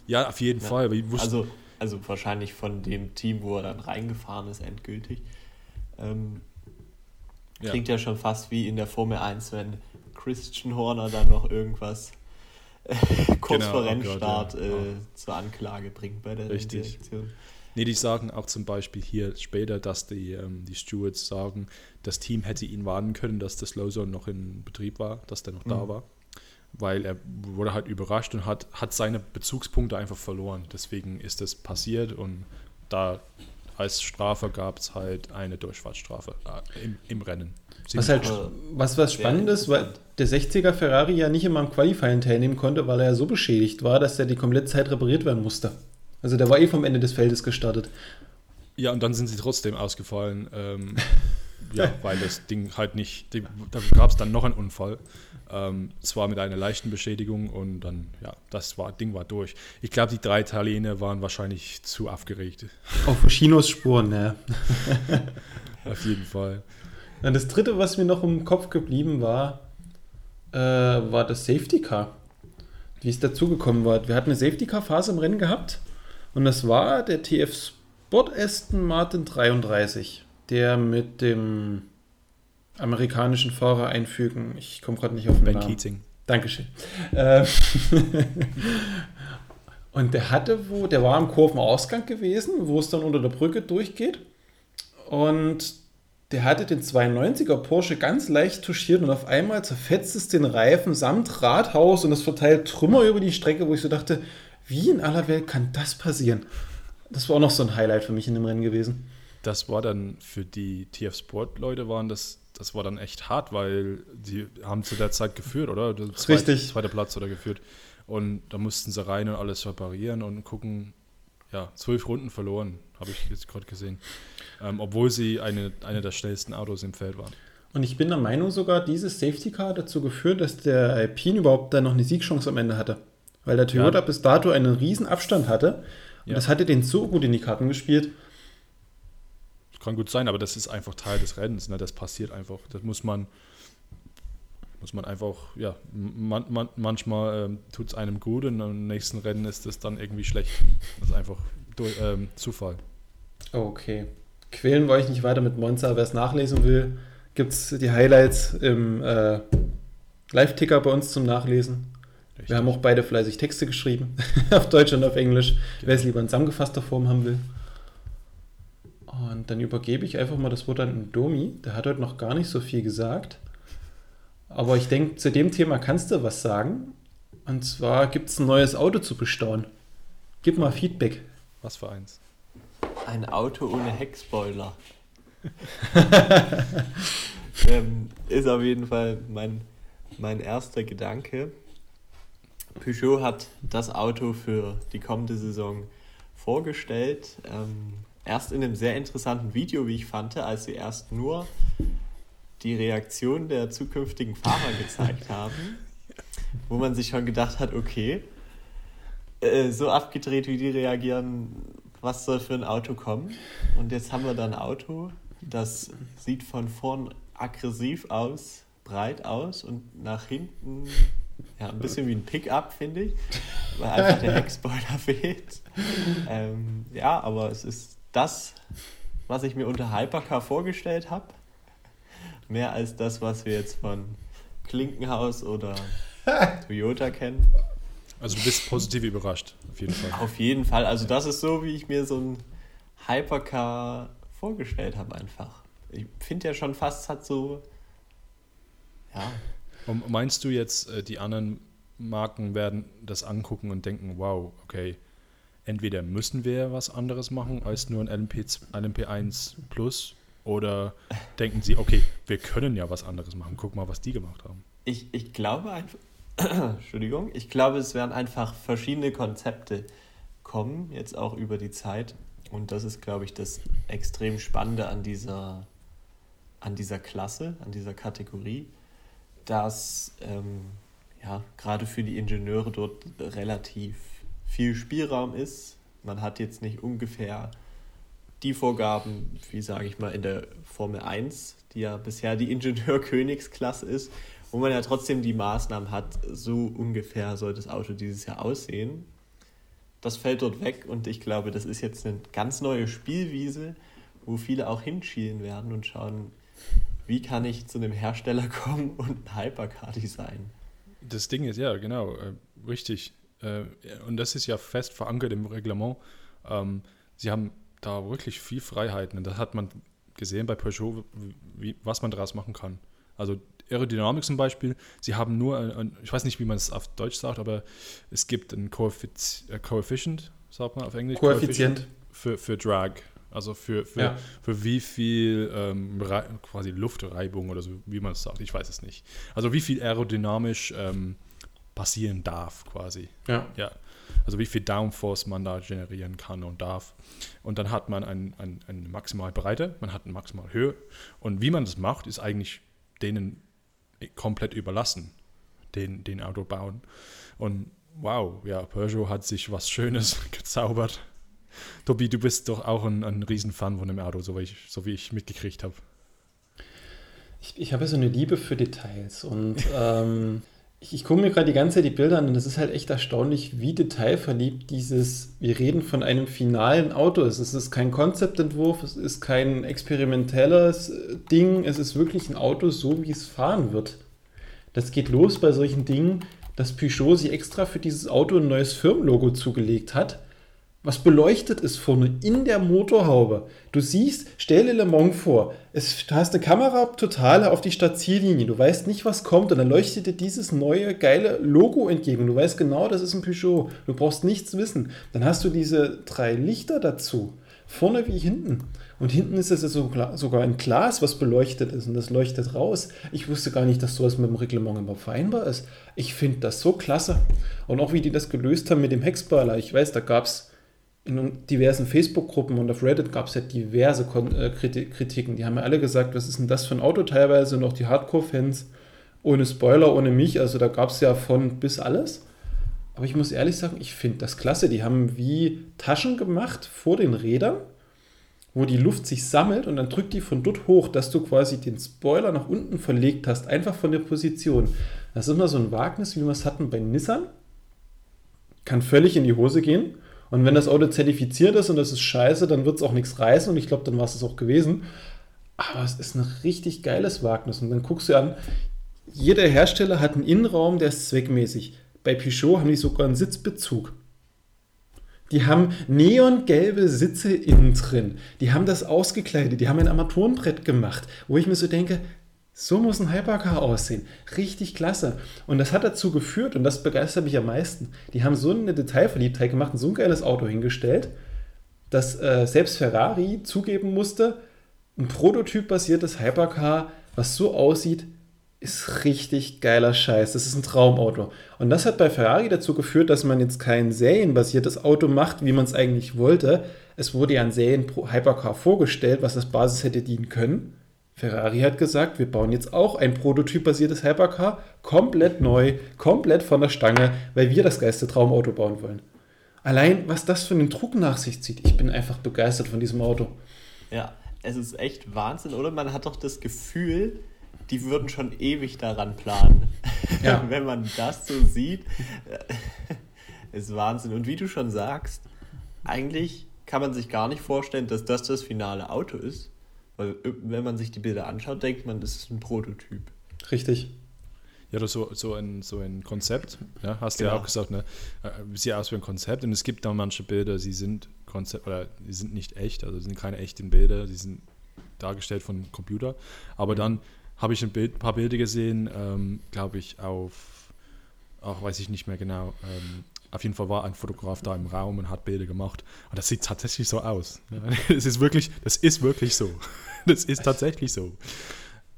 Ja, auf jeden Ja. Fall. Aber ich wusste, Also, also wahrscheinlich von dem Team, wo er dann reingefahren ist, endgültig. Ähm, Ja. Klingt ja schon fast wie in der Formel 1, wenn Christian Horner dann noch irgendwas äh, kurz Genau, vor oh Gott, Rennstart ja. äh, zur Anklage bringt bei der Richtig. Renndirektion. Nee, die sagen auch zum Beispiel hier später, dass die, ähm, die Stewards sagen, das Team hätte ihn warnen können, dass das Slow Zone noch in Betrieb war, dass der noch da Mhm. war. Weil er wurde halt überrascht und hat, hat seine Bezugspunkte einfach verloren. Deswegen ist das passiert und da als Strafe gab es halt eine Durchfahrtsstrafe äh, im, im Rennen. Was halt was, was sehr spannend ist, weil der 60er Ferrari ja nicht immer am Qualifying teilnehmen konnte, weil er ja so beschädigt war, dass er die komplette Zeit repariert werden musste. Also der war eh vom Ende des Feldes gestartet. Ja, und dann sind sie trotzdem ausgefallen. Ähm, ja, weil das Ding halt nicht. Die, da gab es dann noch einen Unfall. Ähm, zwar mit einer leichten Beschädigung und dann, ja, das war, Ding war durch. Ich glaube, die drei Italiener waren wahrscheinlich zu aufgeregt. Auf Chinos Spuren, ja. Auf jeden Fall. Dann das dritte, was mir noch im Kopf geblieben war, äh, war das Safety Car. Wie es dazugekommen war. Wir hatten eine Safety Car Phase im Rennen gehabt und das war der TF Sport Aston Martin 33, der mit dem amerikanischen Fahrer einfügen. Ich komme gerade nicht auf den Ben Namen. Keating. Dankeschön. Ähm, und der hatte wo, der war am Kurvenausgang gewesen, wo es dann unter der Brücke durchgeht. Und der hatte den 92er Porsche ganz leicht touchiert und auf einmal zerfetzt es den Reifen samt Rathaus und es verteilt Trümmer über die Strecke, wo ich so dachte, wie in aller Welt kann das passieren? Das war auch noch so ein Highlight für mich in dem Rennen gewesen. Das war dann für die TF Sport Leute waren das, das war dann echt hart, weil die haben zu der Zeit geführt, oder? Der Zweite, Richtig. Zweiter Platz oder geführt. Und da mussten sie rein und alles reparieren und gucken. Ja, zwölf Runden verloren, habe ich jetzt gerade gesehen. Ähm, obwohl sie eine, eine der schnellsten Autos im Feld waren. Und ich bin der Meinung sogar, dieses Safety Car hat dazu geführt, dass der Alpine überhaupt dann noch eine Siegchance am Ende hatte. Weil der Toyota Ja. bis dato einen riesen Abstand hatte. Und Ja. das hatte den so gut in die Karten gespielt. Kann gut sein, aber das ist einfach Teil des Rennens. Ne? Das passiert einfach. Das muss man, muss man einfach, ja, man, man, manchmal ähm, tut es einem gut und im nächsten Rennen ist es dann irgendwie schlecht. Das ist einfach durch, ähm, Zufall. Okay. Quälen wir euch nicht weiter mit Monza. Wer es nachlesen will, gibt es die Highlights im äh, Live-Ticker bei uns zum Nachlesen. Wir haben auch beide fleißig Texte geschrieben, auf Deutsch und auf Englisch, wer es lieber in zusammengefasster Form haben will. Und dann übergebe ich einfach mal das Wort an den Domi. Der hat heute noch gar nicht so viel gesagt. Aber ich denke, zu dem Thema kannst du was sagen. Und zwar gibt es ein neues Auto zu bestaunen. Gib mal Feedback. Was für eins? Ein Auto ohne Heckspoiler. ähm, ist auf jeden Fall mein, mein erster Gedanke. Peugeot hat das Auto für die kommende Saison vorgestellt. Ähm, erst in einem sehr interessanten Video, wie ich fand, als sie erst nur die Reaktion der zukünftigen Fahrer gezeigt haben, wo man sich schon gedacht hat, okay, äh, so abgedreht wie die reagieren, was soll für ein Auto kommen? Und jetzt haben wir da ein Auto, das sieht von vorn aggressiv aus, breit aus und nach hinten ja, ein bisschen wie ein Pickup, finde ich, weil einfach der Heckspoiler fehlt. Ähm, ja, aber es ist das, was ich mir unter Hypercar vorgestellt habe. Mehr als das, was wir jetzt von Klinkenhaus oder Toyota kennen. Also du bist positiv überrascht, auf jeden Fall. Auf jeden Fall. Also das ist so, wie ich mir so ein Hypercar vorgestellt habe einfach. Ich finde ja schon fast hat so, ja. Und meinst du jetzt, äh, die anderen Marken werden das angucken und denken, wow, okay, entweder müssen wir was anderes machen als nur ein LMP, LMP1 Plus oder denken sie, okay, wir können ja was anderes machen, guck mal, was die gemacht haben. Ich, ich glaube einfach, Entschuldigung, ich glaube, es werden einfach verschiedene Konzepte kommen, jetzt auch über die Zeit. Und das ist, glaube ich, das extrem Spannende an dieser, an dieser Klasse, an dieser Kategorie, dass ähm, ja, gerade für die Ingenieure dort relativ viel Spielraum ist. Man hat jetzt nicht ungefähr die Vorgaben, wie sage ich mal, in der Formel 1, die ja bisher die Ingenieurkönigsklasse ist, wo man ja trotzdem die Maßnahmen hat, so ungefähr soll das Auto dieses Jahr aussehen. Das fällt dort weg und ich glaube, das ist jetzt eine ganz neue Spielwiese, wo viele auch hinschielen werden und schauen, wie kann ich zu einem Hersteller kommen und ein Hypercar designen. Das Ding ist, ja, genau, äh, richtig. Äh, und das ist ja fest verankert im Reglement. Ähm, sie haben da wirklich viel Freiheiten und das hat man gesehen bei Peugeot, wie, was man daraus machen kann. Also Aerodynamik zum Beispiel, sie haben nur, ein, ein, ich weiß nicht, wie man es auf Deutsch sagt, aber es gibt ein Koeffiz äh, Coefficient, sagt man auf Englisch. Koeffizient. Für, für Drag. Also für, für, ja. für wie viel ähm, quasi Luftreibung oder so, wie man es sagt, ich weiß es nicht. Also wie viel aerodynamisch ähm, passieren darf quasi. Ja. ja. Also wie viel Downforce man da generieren kann und darf. Und dann hat man ein, ein, eine maximale Breite, man hat eine maximale Höhe. Und wie man das macht, ist eigentlich denen komplett überlassen, den, den Auto bauen. Und wow, ja, Peugeot hat sich was Schönes gezaubert. Tobi, du bist doch auch ein, ein Riesenfan von dem Auto, so wie ich, so wie ich mitgekriegt habe. Ich, ich habe so eine Liebe für Details und ähm, ich, ich gucke mir gerade die ganze Zeit die Bilder an und es ist halt echt erstaunlich, wie detailverliebt dieses, wir reden von einem finalen Auto ist. Es ist kein Konzeptentwurf, es ist kein experimentelles Ding, es ist wirklich ein Auto, so wie es fahren wird. Das geht los bei solchen Dingen, dass Peugeot sich extra für dieses Auto ein neues Firmenlogo zugelegt hat was beleuchtet ist vorne in der Motorhaube. Du siehst, stell dir Le Mans vor, es, du hast eine Kamera total auf die Stadtziellinie, du weißt nicht, was kommt und dann leuchtet dir dieses neue, geile Logo entgegen. Du weißt genau, das ist ein Peugeot. Du brauchst nichts wissen. Dann hast du diese drei Lichter dazu, vorne wie hinten. Und hinten ist es sogar ein Glas, was beleuchtet ist und das leuchtet raus. Ich wusste gar nicht, dass sowas mit dem Reglement immer vereinbar ist. Ich finde das so klasse. Und auch wie die das gelöst haben mit dem Heckspoiler. Ich weiß, da gab es in diversen Facebook-Gruppen und auf Reddit gab es ja diverse Kon äh, Kritiken. Die haben ja alle gesagt, was ist denn das für ein Auto teilweise? Noch die Hardcore-Fans ohne Spoiler, ohne mich. Also da gab es ja von bis alles. Aber ich muss ehrlich sagen, ich finde das klasse. Die haben wie Taschen gemacht vor den Rädern, wo die Luft sich sammelt und dann drückt die von dort hoch, dass du quasi den Spoiler nach unten verlegt hast, einfach von der Position. Das ist immer so ein Wagnis, wie wir es hatten bei Nissan. Kann völlig in die Hose gehen. Und wenn das Auto zertifiziert ist und das ist scheiße, dann wird es auch nichts reißen und ich glaube, dann war es es auch gewesen. Aber es ist ein richtig geiles Wagnis. Und dann guckst du an, jeder Hersteller hat einen Innenraum, der ist zweckmäßig. Bei Peugeot haben die sogar einen Sitzbezug. Die haben neongelbe Sitze innen drin. Die haben das ausgekleidet. Die haben ein Armaturenbrett gemacht, wo ich mir so denke, so muss ein Hypercar aussehen. Richtig klasse. Und das hat dazu geführt, und das begeistert mich am meisten, die haben so eine Detailverliebtheit gemacht und so ein geiles Auto hingestellt, dass äh, selbst Ferrari zugeben musste, ein prototypbasiertes Hypercar, was so aussieht, ist richtig geiler Scheiß. Das ist ein Traumauto. Und das hat bei Ferrari dazu geführt, dass man jetzt kein serienbasiertes Auto macht, wie man es eigentlich wollte. Es wurde ja ein Serien-Hypercar vorgestellt, was als Basis hätte dienen können. Ferrari hat gesagt, wir bauen jetzt auch ein prototypbasiertes Hypercar, komplett neu, komplett von der Stange, weil wir das geilste Traumauto bauen wollen. Allein, was das für einen Druck nach sich zieht, ich bin einfach begeistert von diesem Auto. Ja, es ist echt Wahnsinn, oder? Man hat doch das Gefühl, die würden schon ewig daran planen. Ja. Wenn man das so sieht, ist Wahnsinn. Und wie du schon sagst, eigentlich kann man sich gar nicht vorstellen, dass das das finale Auto ist. Weil wenn man sich die Bilder anschaut, denkt man, das ist ein Prototyp. Richtig. Ja, oder so, so, ein, so ein Konzept, ja, hast du ja Genau. auch gesagt, ne? Äh, Sieht aus wie ein Konzept und es gibt da manche Bilder, sie sind Konzept oder die sind nicht echt, also sind keine echten Bilder, die sind dargestellt von Computer. Aber dann habe ich ein Bild, paar Bilder gesehen, ähm, glaube ich, auf, auch weiß ich nicht mehr genau. Ähm, auf jeden Fall war ein Fotograf da im Raum und hat Bilder gemacht. Und das sieht tatsächlich so aus. Das ist wirklich, das ist wirklich so. Das ist tatsächlich so.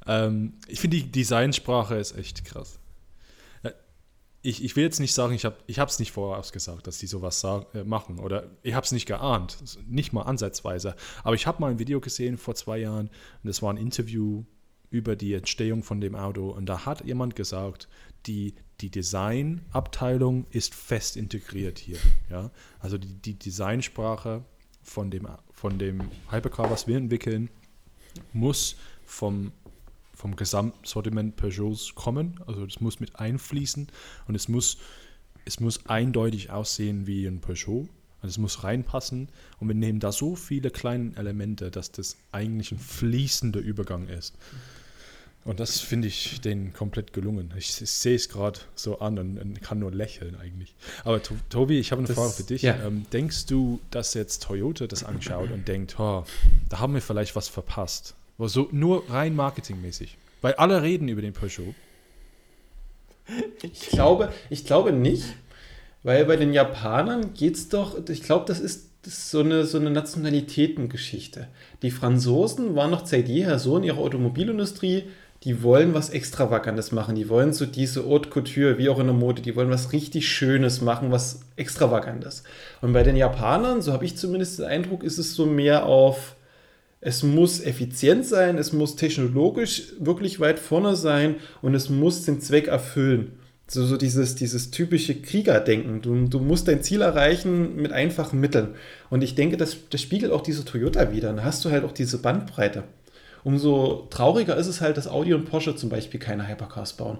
Ähm, ich finde, die Designsprache ist echt krass. Äh, Ich, ich will jetzt nicht sagen, ich habe es nicht vorausgesagt, dass die sowas sag, äh, machen. Oder ich habe es nicht geahnt. Nicht mal ansatzweise. Aber ich habe mal ein Video gesehen vor zwei Jahren. Und das war ein Interview über die Entstehung von dem Auto. Und da hat jemand gesagt, die, die Designabteilung ist fest integriert hier. Ja? Also die, die Designsprache von dem, von dem Hypercar, was wir entwickeln, muss vom, vom Gesamtsortiment Peugeots kommen. Also das muss mit einfließen und es muss, es muss eindeutig aussehen wie ein Peugeot. Also es muss reinpassen und wir nehmen da so viele kleine Elemente, dass das eigentlich ein fließender Übergang ist. Und das finde ich denen komplett gelungen. Ich, ich sehe es gerade so an und, und kann nur lächeln eigentlich. Aber To- Tobi, ich habe eine Das- Frage für dich. ja. Ähm, denkst du, dass jetzt Toyota das anschaut und denkt, oh, da haben wir vielleicht was verpasst? So nur rein marketingmäßig. Weil alle reden über den Peugeot. Ich glaube, ich glaube nicht, weil bei den Japanern geht es doch, ich glaube, das ist, das ist so, eine, so eine Nationalitätengeschichte. Die Franzosen waren noch seit jeher so in ihrer Automobilindustrie, die wollen was Extravagantes machen. Die wollen so diese Haute Couture, wie auch in der Mode, die wollen was richtig Schönes machen, was Extravagantes. Und bei den Japanern, so habe ich zumindest den Eindruck, ist es so mehr auf es muss effizient sein, es muss technologisch wirklich weit vorne sein und es muss den Zweck erfüllen. So, so dieses, dieses typische Kriegerdenken. Du, du musst dein Ziel erreichen mit einfachen Mitteln. Und ich denke, das, das spiegelt auch diese Toyota wieder. Dann hast du halt auch diese Bandbreite. Umso trauriger ist es halt, dass Audi und Porsche zum Beispiel keine Hypercars bauen.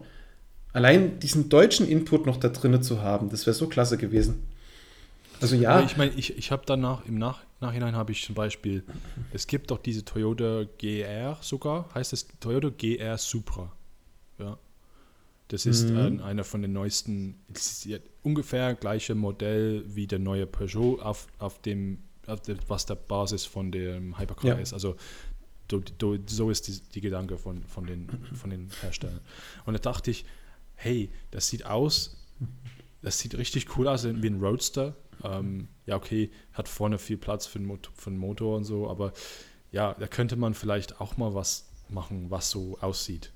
Allein diesen deutschen Input noch da drinnen zu haben, das wäre so klasse gewesen. Also ja, Aber ich meine, ich, ich habe danach, im Nach Nachhinein habe ich zum Beispiel, es gibt doch diese Toyota GR sogar, heißt es Toyota GR Supra. Ja. Das ist Mhm. ein, einer von den neuesten, es ist ja ungefähr gleiche Modell wie der neue Peugeot auf, auf dem, auf der, was der Basis von dem Hypercar Ja. ist. Also so ist die, die Gedanke von, von, den, von den Herstellern. Und da dachte ich, hey, das sieht aus, das sieht richtig cool aus, wie ein Roadster. Ähm, ja, okay, hat vorne viel Platz für den, Motor, für den Motor und so, aber ja, da könnte man vielleicht auch mal was machen, was so aussieht.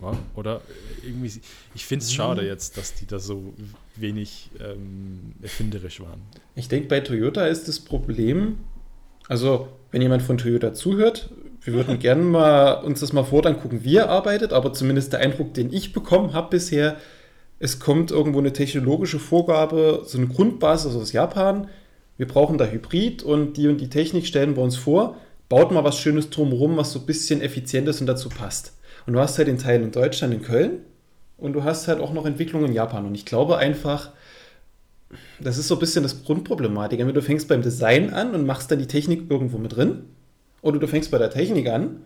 Ja? Oder irgendwie, ich finde es schade jetzt, dass die da so wenig ähm, erfinderisch waren. Ich denke, bei Toyota ist das Problem, also wenn jemand von Toyota zuhört, wir würden gerne mal uns das mal vor angucken, wie er arbeitet, aber zumindest der Eindruck, den ich bekommen habe bisher, es kommt irgendwo eine technologische Vorgabe, so eine Grundbasis aus Japan. Wir brauchen da Hybrid und die und die Technik stellen wir uns vor. Baut mal was Schönes drumherum, was so ein bisschen effizient ist und dazu passt. Und du hast halt den Teil in Deutschland, in Köln und du hast halt auch noch Entwicklungen in Japan. Und ich glaube einfach, das ist so ein bisschen das Grundproblematik. Entweder du fängst beim Design an und machst dann die Technik irgendwo mit drin, oder du fängst bei der Technik an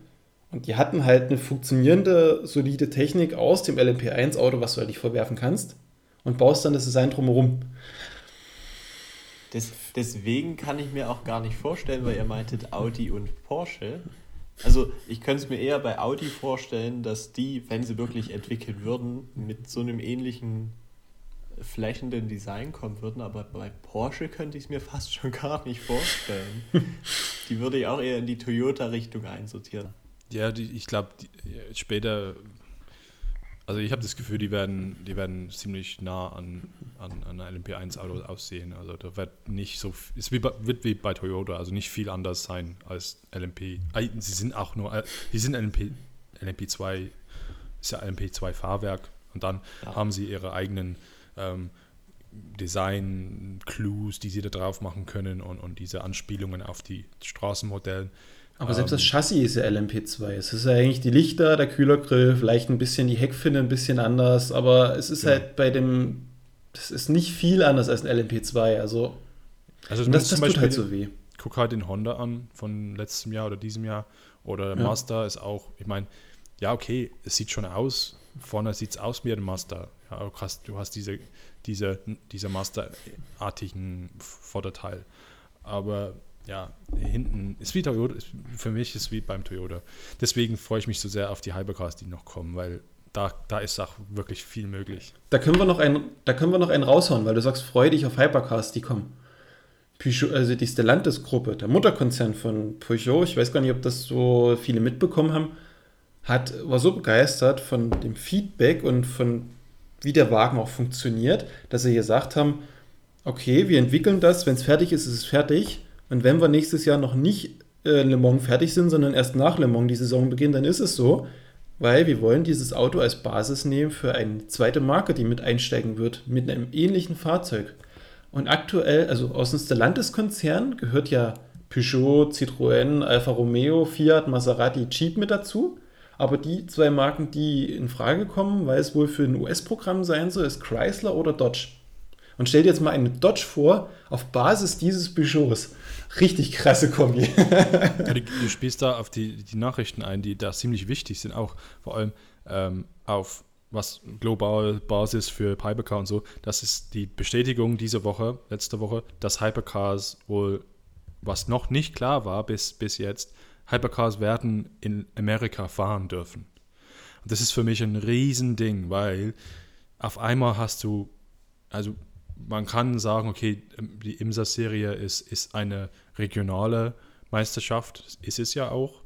und die hatten halt eine funktionierende, solide Technik aus dem LMP1-Auto, was du halt nicht verwerfen kannst, und baust dann das Design drumherum. Des, deswegen kann ich mir auch gar nicht vorstellen, weil ihr meintet Audi und Porsche. Also ich könnte es mir eher bei Audi vorstellen, dass die, wenn sie wirklich entwickeln würden, mit so einem ähnlichen flächenden Design kommen würden, aber bei Porsche könnte ich es mir fast schon gar nicht vorstellen. die würde ich auch eher in die Toyota-Richtung einsortieren. Ja, die, ich glaube, später, also ich habe das Gefühl, die werden, die werden ziemlich nah an, an, an ein LMP1-Auto aussehen. Also da wird nicht so, es wie bei, wird wie bei Toyota, also nicht viel anders sein als LMP. Äh, Sie sind auch nur, äh, die sind LMP, LMP2, ist ja LMP2-Fahrwerk und dann Ja. haben sie ihre eigenen ähm, Design-Clues, die sie da drauf machen können und, und diese Anspielungen auf die Straßenmodellen. Aber selbst das Chassis ist ja LMP2. Es ist ja eigentlich die Lichter, der Kühlergrill, vielleicht ein bisschen die Heckfinne ein bisschen anders, aber es ist ja. halt bei dem, das ist nicht viel anders als ein LMP2. Also, also das, das tut halt so weh. Guck halt den Honda an von letztem Jahr oder diesem Jahr. Oder der ja. Mazda ist auch, ich meine, ja, okay, es sieht schon aus. Vorne sieht es aus wie ein Mazda. Ja, du hast, du hast diese, diese, diese Mazda-artigen Vorderteil. Aber ja, hinten ist wie Toyota, ist, für mich ist wie beim Toyota. Deswegen freue ich mich so sehr auf die Hypercars, die noch kommen, weil da, da ist auch wirklich viel möglich. Da können wir noch einen, da können wir noch einen raushauen, weil du sagst, freue dich auf Hypercars, die kommen. Peugeot, also die Stellantis-Gruppe, der Mutterkonzern von Peugeot, ich weiß gar nicht, ob das so viele mitbekommen haben, hat, war so begeistert von dem Feedback und von wie der Wagen auch funktioniert, dass sie gesagt haben, okay, wir entwickeln das, wenn es fertig ist, ist es fertig. Und wenn wir nächstes Jahr noch nicht äh, Le Mans fertig sind, sondern erst nach Le Mans die Saison beginnt, dann ist es so, weil wir wollen dieses Auto als Basis nehmen für eine zweite Marke, die mit einsteigen wird, mit einem ähnlichen Fahrzeug. Und aktuell, also aus dem Stellantis-Konzern gehört ja Peugeot, Citroën, Alfa Romeo, Fiat, Maserati, Jeep mit dazu. Aber die zwei Marken, die in Frage kommen, weil es wohl für ein US-Programm sein soll, ist Chrysler oder Dodge. Und stell dir jetzt mal eine Dodge vor, auf Basis dieses Peugeots. Richtig krasse Kombi. ja, du, du, spielst da auf die, die Nachrichten ein, die da ziemlich wichtig sind, auch vor allem ähm, auf was global Basis für Hypercar und so. Das ist die Bestätigung diese Woche, letzte Woche, dass Hypercars wohl, was noch nicht klar war bis, bis jetzt, Hypercars werden in Amerika fahren dürfen. Und das ist für mich ein Riesending, weil auf einmal hast du, also man kann sagen, okay, die IMSA-Serie ist, ist eine regionale Meisterschaft, ist es ja auch,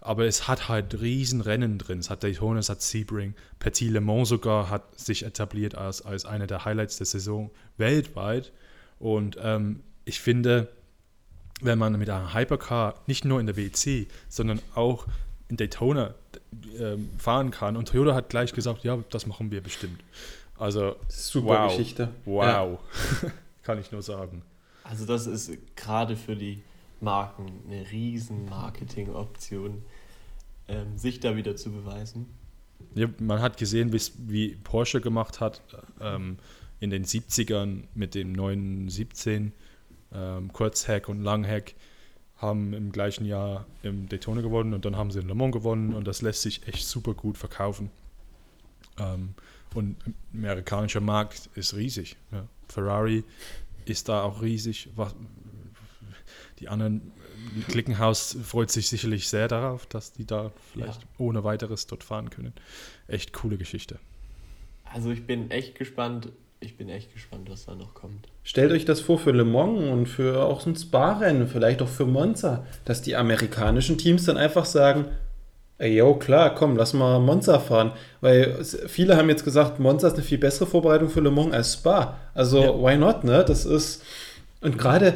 aber es hat halt Riesenrennen drin. Es hat Daytona, es hat Sebring, Petit Le Mans sogar hat sich etabliert als, als eine der Highlights der Saison weltweit. Und ähm, ich finde, wenn man mit einem Hypercar nicht nur in der WEC, sondern auch in Daytona äh, fahren kann. Und Toyota hat gleich gesagt, ja, das machen wir bestimmt. Also super wow, Geschichte. Wow, ja. kann ich nur sagen. Also das ist gerade für die Marken eine riesen Marketing-Option, ähm, sich da wieder zu beweisen. Ja, man hat gesehen, wie Porsche gemacht hat ähm, in den 70ern mit dem 917 ähm, Kurzhack und Langhack haben im gleichen Jahr im Daytona gewonnen und dann haben sie in Le Mans gewonnen und das lässt sich echt super gut verkaufen. Ähm, und der amerikanische Markt ist riesig. Ja. Ferrari ist da auch riesig. Was, die anderen, Klickenhaus freut sich sicherlich sehr darauf, dass die da vielleicht ja. ohne weiteres dort fahren können. Echt coole Geschichte. Also ich bin echt gespannt, ich bin echt gespannt, was da noch kommt. Stellt euch das vor für Le Mans und für auch so ein Spa-Rennen, vielleicht auch für Monza, dass die amerikanischen Teams dann einfach sagen, ey, yo, klar, komm, lass mal Monza fahren. Weil viele haben jetzt gesagt, Monza ist eine viel bessere Vorbereitung für Le Mans als Spa. Also, ja. why not, ne? Das ist, und gerade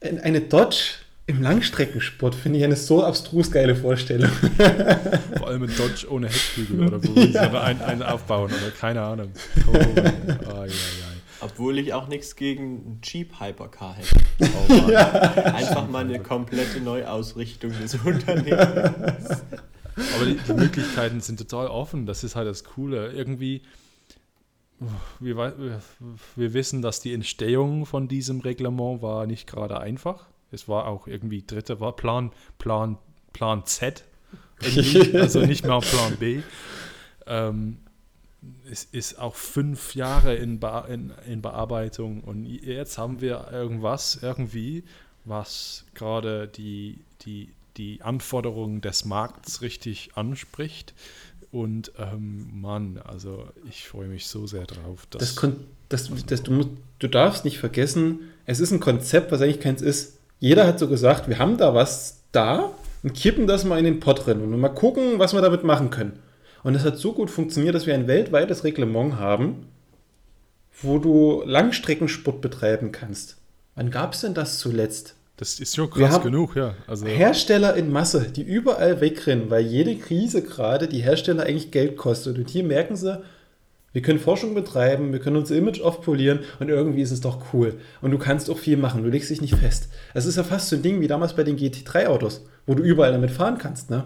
eine Dodge im Langstreckensport finde ich eine so abstrus geile Vorstellung. Vor allem ein Dodge ohne Heckflügel oder wo ja. sie einen, einen aufbauen oder keine Ahnung. Oh, oh, ja, ja. Obwohl ich auch nichts gegen Jeep Hypercar hätte. Oh, ja, Einfach mal eine komplette Neuausrichtung des Unternehmens. Aber die, die, Möglichkeiten sind total offen. Das ist halt das Coole. Irgendwie, wir, wir wissen, dass die Entstehung von diesem Reglement war nicht gerade einfach. Es war auch irgendwie dritte, war Plan, Plan, Plan Z. also nicht mehr Plan B. Ähm, es ist auch fünf Jahre in, Be in, in, Bearbeitung und jetzt haben wir irgendwas irgendwie, was gerade die, die, die Anforderungen des Markts richtig anspricht. Und ähm, Mann, also ich freue mich so sehr drauf. das, das, das, du, musst, du darfst nicht vergessen, es ist ein Konzept, was eigentlich keins ist. Jeder hat so gesagt, wir haben da was da und kippen das mal in den Pott drin und mal gucken, was wir damit machen können. Und es hat so gut funktioniert, dass wir ein weltweites Reglement haben, wo du Langstreckensport betreiben kannst. Wann gab es denn das zuletzt? Das ist schon krass genug, ja. Also Hersteller in Masse, die überall wegrennen, weil jede Krise gerade die Hersteller eigentlich Geld kostet. Und hier merken sie, Wir können Forschung betreiben, wir können unser Image aufpolieren und irgendwie ist es doch cool. Und du kannst auch viel machen, du legst dich nicht fest. Es ist ja fast so ein Ding wie damals bei den GT3-Autos, wo du überall damit fahren kannst, ne?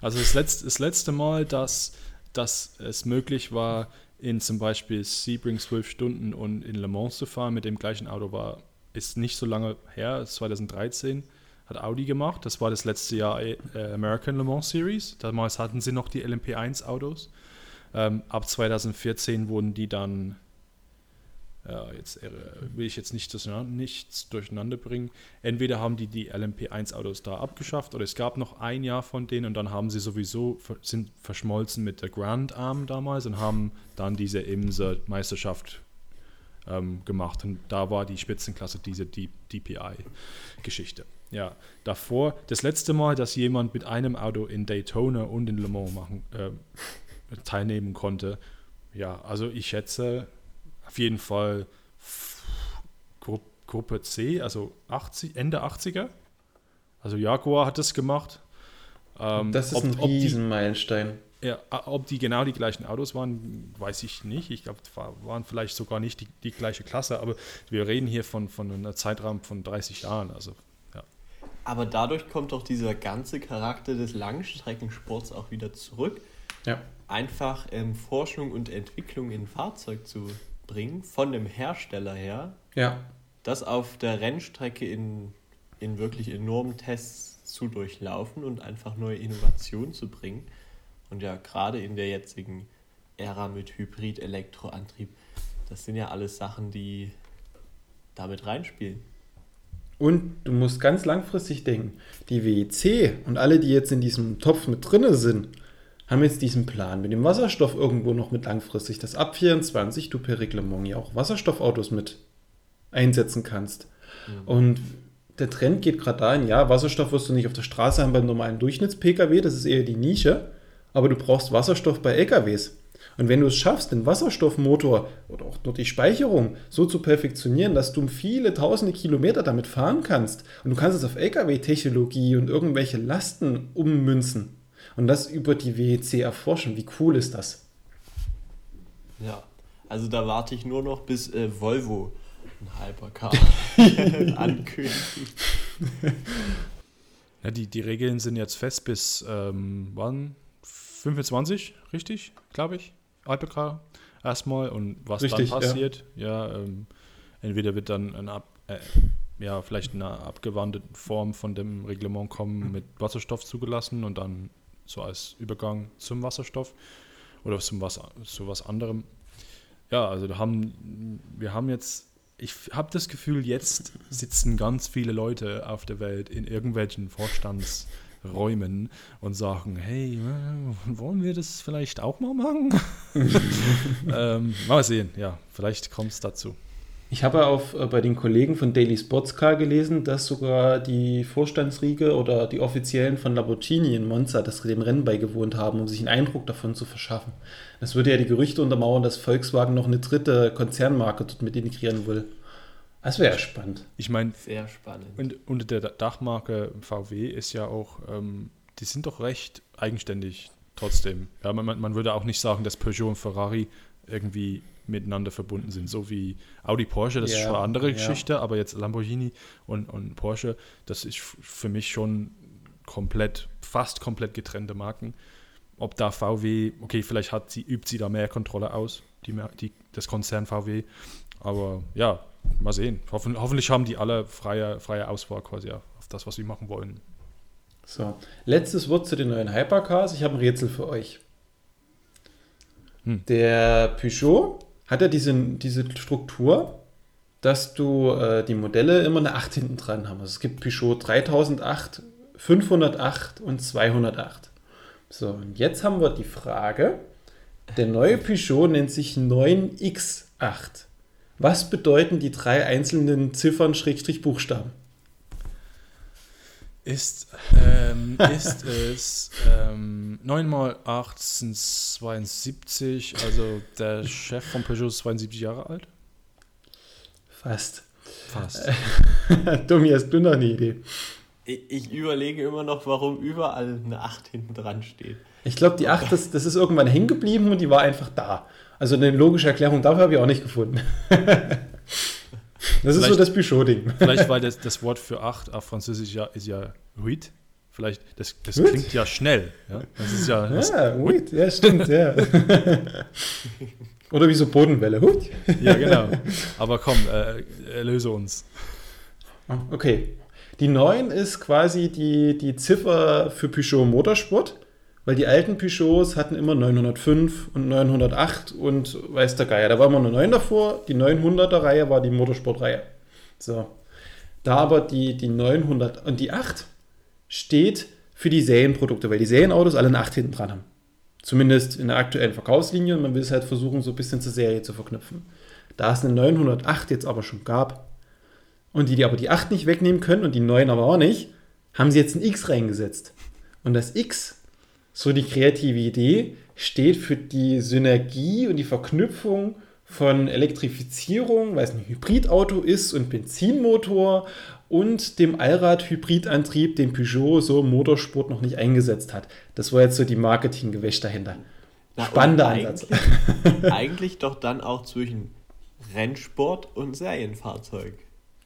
Also das letzte, das letzte Mal, dass, dass es möglich war, in zum Beispiel Sebring 12 Stunden und in Le Mans zu fahren mit dem gleichen Auto war, ist nicht so lange her, 2013 hat Audi gemacht. Das war das letzte Jahr äh, American Le Mans Series. Damals hatten sie noch die LMP1 Autos. Ähm, ab 2014 wurden die dann, ja, jetzt äh, will ich jetzt nicht durcheinander, nichts durcheinander bringen. Entweder haben die die LMP1 Autos da abgeschafft oder es gab noch ein Jahr von denen und dann haben sie sowieso sind verschmolzen mit der Grand Arm damals und haben dann diese Imser Meisterschaft ähm, gemacht und da war die Spitzenklasse diese DPI-Geschichte. Ja, davor, das letzte Mal, dass jemand mit einem Auto in Daytona und in Le Mans machen, äh, teilnehmen konnte. Ja, also ich schätze auf jeden Fall Gru Gruppe C, also 80, Ende 80er. Also Jaguar hat das gemacht. Ähm, das ist ob, ein Riesenmeilenstein. Ja, ob die genau die gleichen Autos waren, weiß ich nicht. Ich glaube, waren vielleicht sogar nicht die, die gleiche Klasse, aber wir reden hier von, von einem Zeitraum von 30 Jahren. Also, ja. Aber dadurch kommt doch dieser ganze Charakter des Langstreckensports auch wieder zurück. Ja einfach ähm, Forschung und Entwicklung in ein Fahrzeug zu bringen, von dem Hersteller her. Ja. Das auf der Rennstrecke in, in wirklich enormen Tests zu durchlaufen und einfach neue Innovationen zu bringen. Und ja, gerade in der jetzigen Ära mit Hybrid-Elektroantrieb, das sind ja alles Sachen, die damit reinspielen. Und du musst ganz langfristig denken, die WEC und alle, die jetzt in diesem Topf mit drinne sind, haben jetzt diesen Plan mit dem Wasserstoff irgendwo noch mit langfristig, dass ab 24 du per Reglement ja auch Wasserstoffautos mit einsetzen kannst. Mhm. Und der Trend geht gerade dahin, ja, Wasserstoff wirst du nicht auf der Straße haben beim normalen Durchschnitts-Pkw, das ist eher die Nische, aber du brauchst Wasserstoff bei LKWs. Und wenn du es schaffst, den Wasserstoffmotor oder auch nur die Speicherung so zu perfektionieren, dass du viele tausende Kilometer damit fahren kannst und du kannst es auf LKW-Technologie und irgendwelche Lasten ummünzen, und das über die WEC erforschen. Wie cool ist das? Ja, also da warte ich nur noch, bis äh, Volvo ein Hypercar ankündigt. Ja, die, die Regeln sind jetzt fest bis ähm, wann? 25, richtig, glaube ich. Hypercar erstmal. Und was richtig, dann passiert, ja, ja ähm, entweder wird dann ein Ab, äh, ja, vielleicht eine abgewandte Form von dem Reglement kommen mit Wasserstoff zugelassen und dann so als Übergang zum Wasserstoff oder zum was, zu was anderem. Ja, also da haben, wir haben jetzt, ich habe das Gefühl, jetzt sitzen ganz viele Leute auf der Welt in irgendwelchen Vorstandsräumen und sagen, hey, wollen wir das vielleicht auch mal machen? ähm, mal sehen, ja, vielleicht kommt es dazu. Ich habe auf, äh, bei den Kollegen von Daily Sportscar gelesen, dass sogar die Vorstandsriege oder die Offiziellen von Lamborghini in Monza das dem Rennen beigewohnt haben, um sich einen Eindruck davon zu verschaffen. Das würde ja die Gerüchte untermauern, dass Volkswagen noch eine dritte Konzernmarke dort mit integrieren will. Das wäre spannend. Ich meine, sehr spannend. Und unter der Dachmarke VW ist ja auch, ähm, die sind doch recht eigenständig trotzdem. Ja, man, man würde auch nicht sagen, dass Peugeot und Ferrari irgendwie miteinander verbunden sind. So wie Audi Porsche, das yeah, ist schon eine andere Geschichte, ja. aber jetzt Lamborghini und, und Porsche, das ist für mich schon komplett, fast komplett getrennte Marken. Ob da VW, okay, vielleicht hat sie, übt sie da mehr Kontrolle aus, die, die, das Konzern VW. Aber ja, mal sehen. Hoffen, hoffentlich haben die alle freie, freie Auswahl quasi auf das, was sie machen wollen. So, letztes Wort zu den neuen Hypercars. Ich habe ein Rätsel für euch. Hm. Der Peugeot hat er diese, diese Struktur, dass du äh, die Modelle immer eine 8 hinten dran haben. Also es gibt Peugeot 3008, 508 und 208. So, und jetzt haben wir die Frage, der neue Peugeot nennt sich 9X8. Was bedeuten die drei einzelnen Ziffern Schrägstrich Buchstaben? Ist, ähm, ist es ähm, 9 mal 8 sind 72, also der Chef von Peugeot ist 72 Jahre alt? Fast. Fast. Tommy, hast du noch eine Idee? Ich, ich, überlege immer noch, warum überall eine 8 hinten dran steht. Ich glaube, die 8, das, das ist irgendwann hängen geblieben und die war einfach da. Also eine logische Erklärung dafür habe ich auch nicht gefunden. das ist so das Peugeot-Ding. Vielleicht, weil das, das Wort für 8 auf Französisch ja, ist ja huit. Vielleicht, das, das klingt ja schnell. Ja, das ist ja, das, ja, huit. ja stimmt, ja. Oder wie so Bodenwelle. Huit. Ja, genau. Aber komm, äh, erlöse uns. Okay. Die 9 ist quasi die, die Ziffer für Peugeot Motorsport, weil die alten Peugeots hatten immer 905 und 908 und weiß der Geier. Da war immer eine 9 davor, die 900er Reihe war die Motorsportreihe. So. Da aber die, die 900 und die 8 steht für die Serienprodukte, weil die Serienautos alle eine 8 hinten dran haben. Zumindest in der aktuellen Verkaufslinie und man will es halt versuchen, so ein bisschen zur Serie zu verknüpfen. Da es eine 908 jetzt aber schon gab, und die, die aber die 8 nicht wegnehmen können und die 9 aber auch nicht, haben sie jetzt ein X reingesetzt. Und das X, so die kreative Idee, steht für die Synergie und die Verknüpfung von Elektrifizierung, weil es ein Hybridauto ist und Benzinmotor und dem Allrad-Hybridantrieb, den Peugeot so im Motorsport noch nicht eingesetzt hat. Das war jetzt so die Marketinggewäsch dahinter. Na, Spannender eigentlich, Ansatz. eigentlich doch dann auch zwischen Rennsport und Serienfahrzeug.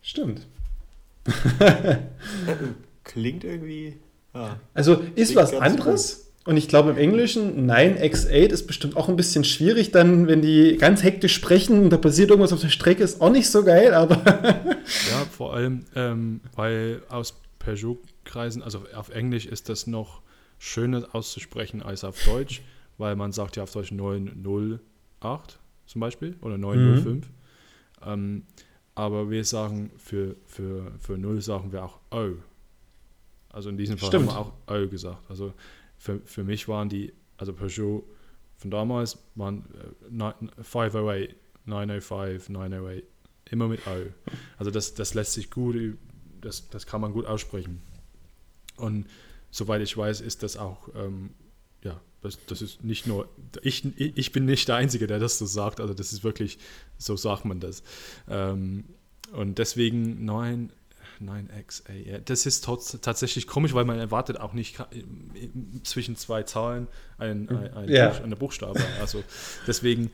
Stimmt. Klingt irgendwie. Ja. Also ist was anderes. Und ich glaube im Englischen 9x8 ist bestimmt auch ein bisschen schwierig, dann, wenn die ganz hektisch sprechen, da passiert irgendwas auf der Strecke, ist auch nicht so geil, aber. Ja, vor allem, ähm, weil aus Peugeot-Kreisen, also auf Englisch ist das noch schöner auszusprechen als auf Deutsch, weil man sagt ja auf Deutsch 908 zum Beispiel oder 905. Ähm, aber wir sagen für, für, für 0 sagen wir auch O. Also in diesem Fall Stimmt. haben wir auch O gesagt. Also für, für mich waren die, also Peugeot von damals waren äh, neun- 508, 905, 908, immer mit O. Also das, das lässt sich gut, das, das kann man gut aussprechen. Und soweit ich weiß, ist das auch, ähm, ja, das, das ist nicht nur, ich, ich bin nicht der Einzige, der das so sagt, also das ist wirklich, so sagt man das. Ähm, und deswegen 9, 9x, ey, ja, das ist tatsächlich komisch, weil man erwartet auch nicht zwischen zwei Zahlen ein, ein, ein Ja. Buch, eine Buchstabe. Also deswegen,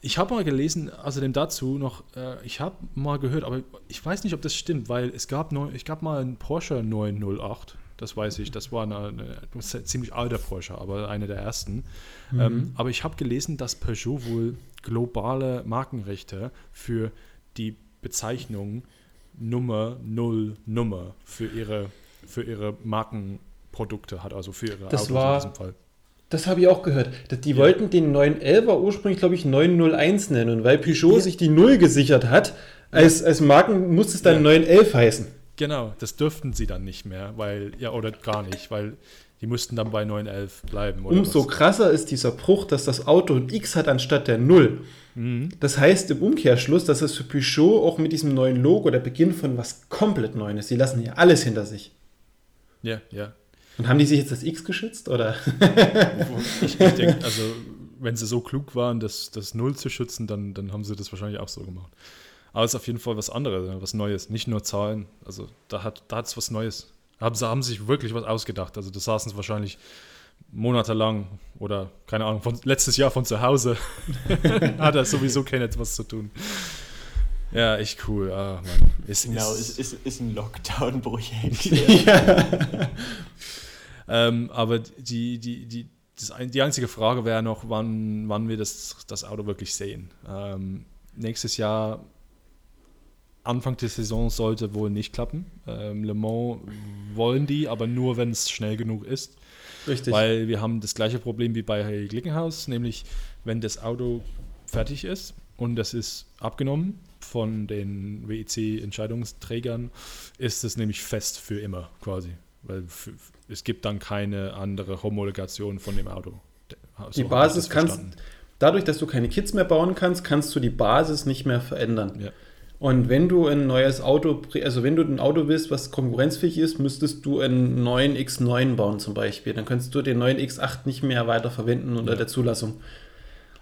ich habe mal gelesen, außerdem dazu noch, äh, ich habe mal gehört, aber ich weiß nicht, ob das stimmt, weil es gab, neu, ich gab mal einen Porsche 908, das weiß ich, das war eine, eine, ein ziemlich alter Porsche, aber einer der ersten. Ähm, aber ich habe gelesen, dass Peugeot wohl globale Markenrechte für die Bezeichnung Nummer 0 Nummer für ihre, für ihre Markenprodukte hat, also für ihre Das in war- diesem Fall. Das habe ich auch gehört. Die wollten den 911er ursprünglich, glaube ich, 901 nennen. Und weil Peugeot Ja. sich die Null gesichert hat, als, als Marken muss es dann Ja. 911 heißen. Genau, das dürften sie dann nicht mehr, weil, ja, oder gar nicht, weil die mussten dann bei 911 bleiben. Oder Umso was. krasser ist dieser Bruch, dass das Auto ein X hat anstatt der Null. Mhm. Das heißt im Umkehrschluss, dass es für Peugeot auch mit diesem neuen Logo der Beginn von was komplett Neuem ist. Sie lassen hier alles hinter sich. Ja, ja. Und haben die sich jetzt das X geschützt? Oder? Ich, ich denke, also, wenn sie so klug waren, das, das Null zu schützen, dann, dann haben sie das wahrscheinlich auch so gemacht. Aber es ist auf jeden Fall was anderes, was Neues, nicht nur Zahlen. Also, da hat da hat's was Neues. Haben sie haben sich wirklich was ausgedacht. Also, das saßen sie wahrscheinlich monatelang oder keine Ahnung, von, letztes Jahr von zu Hause. hat er sowieso kein etwas zu tun. Ja, echt cool. Ah, Mann. Ist, Genau, ist, ist, ist, ein Lockdown-Projekt. Ähm, aber die, die, die, das, die einzige Frage wäre noch, wann, wann wir das, das Auto wirklich sehen. Ähm, nächstes Jahr, Anfang der Saison, sollte wohl nicht klappen. Ähm, Le Mans wollen die, aber nur, wenn es schnell genug ist. Richtig. Weil wir haben das gleiche Problem wie bei Glickenhaus, nämlich wenn das Auto fertig ist und das ist abgenommen von den WEC-Entscheidungsträgern, ist es nämlich fest für immer quasi. Weil es gibt dann keine andere Homologation von dem Auto. So die Basis kannst, dadurch, dass du keine Kits mehr bauen kannst, kannst du die Basis nicht mehr verändern. Ja. Und wenn du ein neues Auto, also wenn du ein Auto willst, was konkurrenzfähig ist, müsstest du einen neuen X9 bauen zum Beispiel. Dann könntest du den neuen X8 nicht mehr weiter verwenden unter Ja. der Zulassung.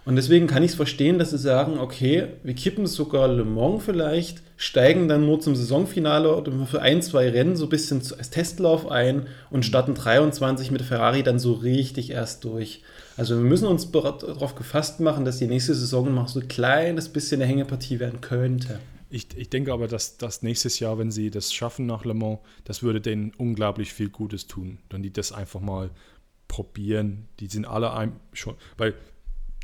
Und deswegen kann ich es verstehen, dass sie sagen, okay, wir kippen sogar Le Mans vielleicht, steigen dann nur zum Saisonfinale oder für ein, zwei Rennen so ein bisschen als Testlauf ein und starten 23 mit Ferrari dann so richtig erst durch. Also wir müssen uns darauf gefasst machen, dass die nächste Saison noch so ein kleines bisschen eine Hängepartie werden könnte. Ich, ich denke aber, dass, dass nächstes Jahr, wenn sie das schaffen nach Le Mans, das würde denen unglaublich viel Gutes tun. Dann die das einfach mal probieren. Die sind alle ein, schon, weil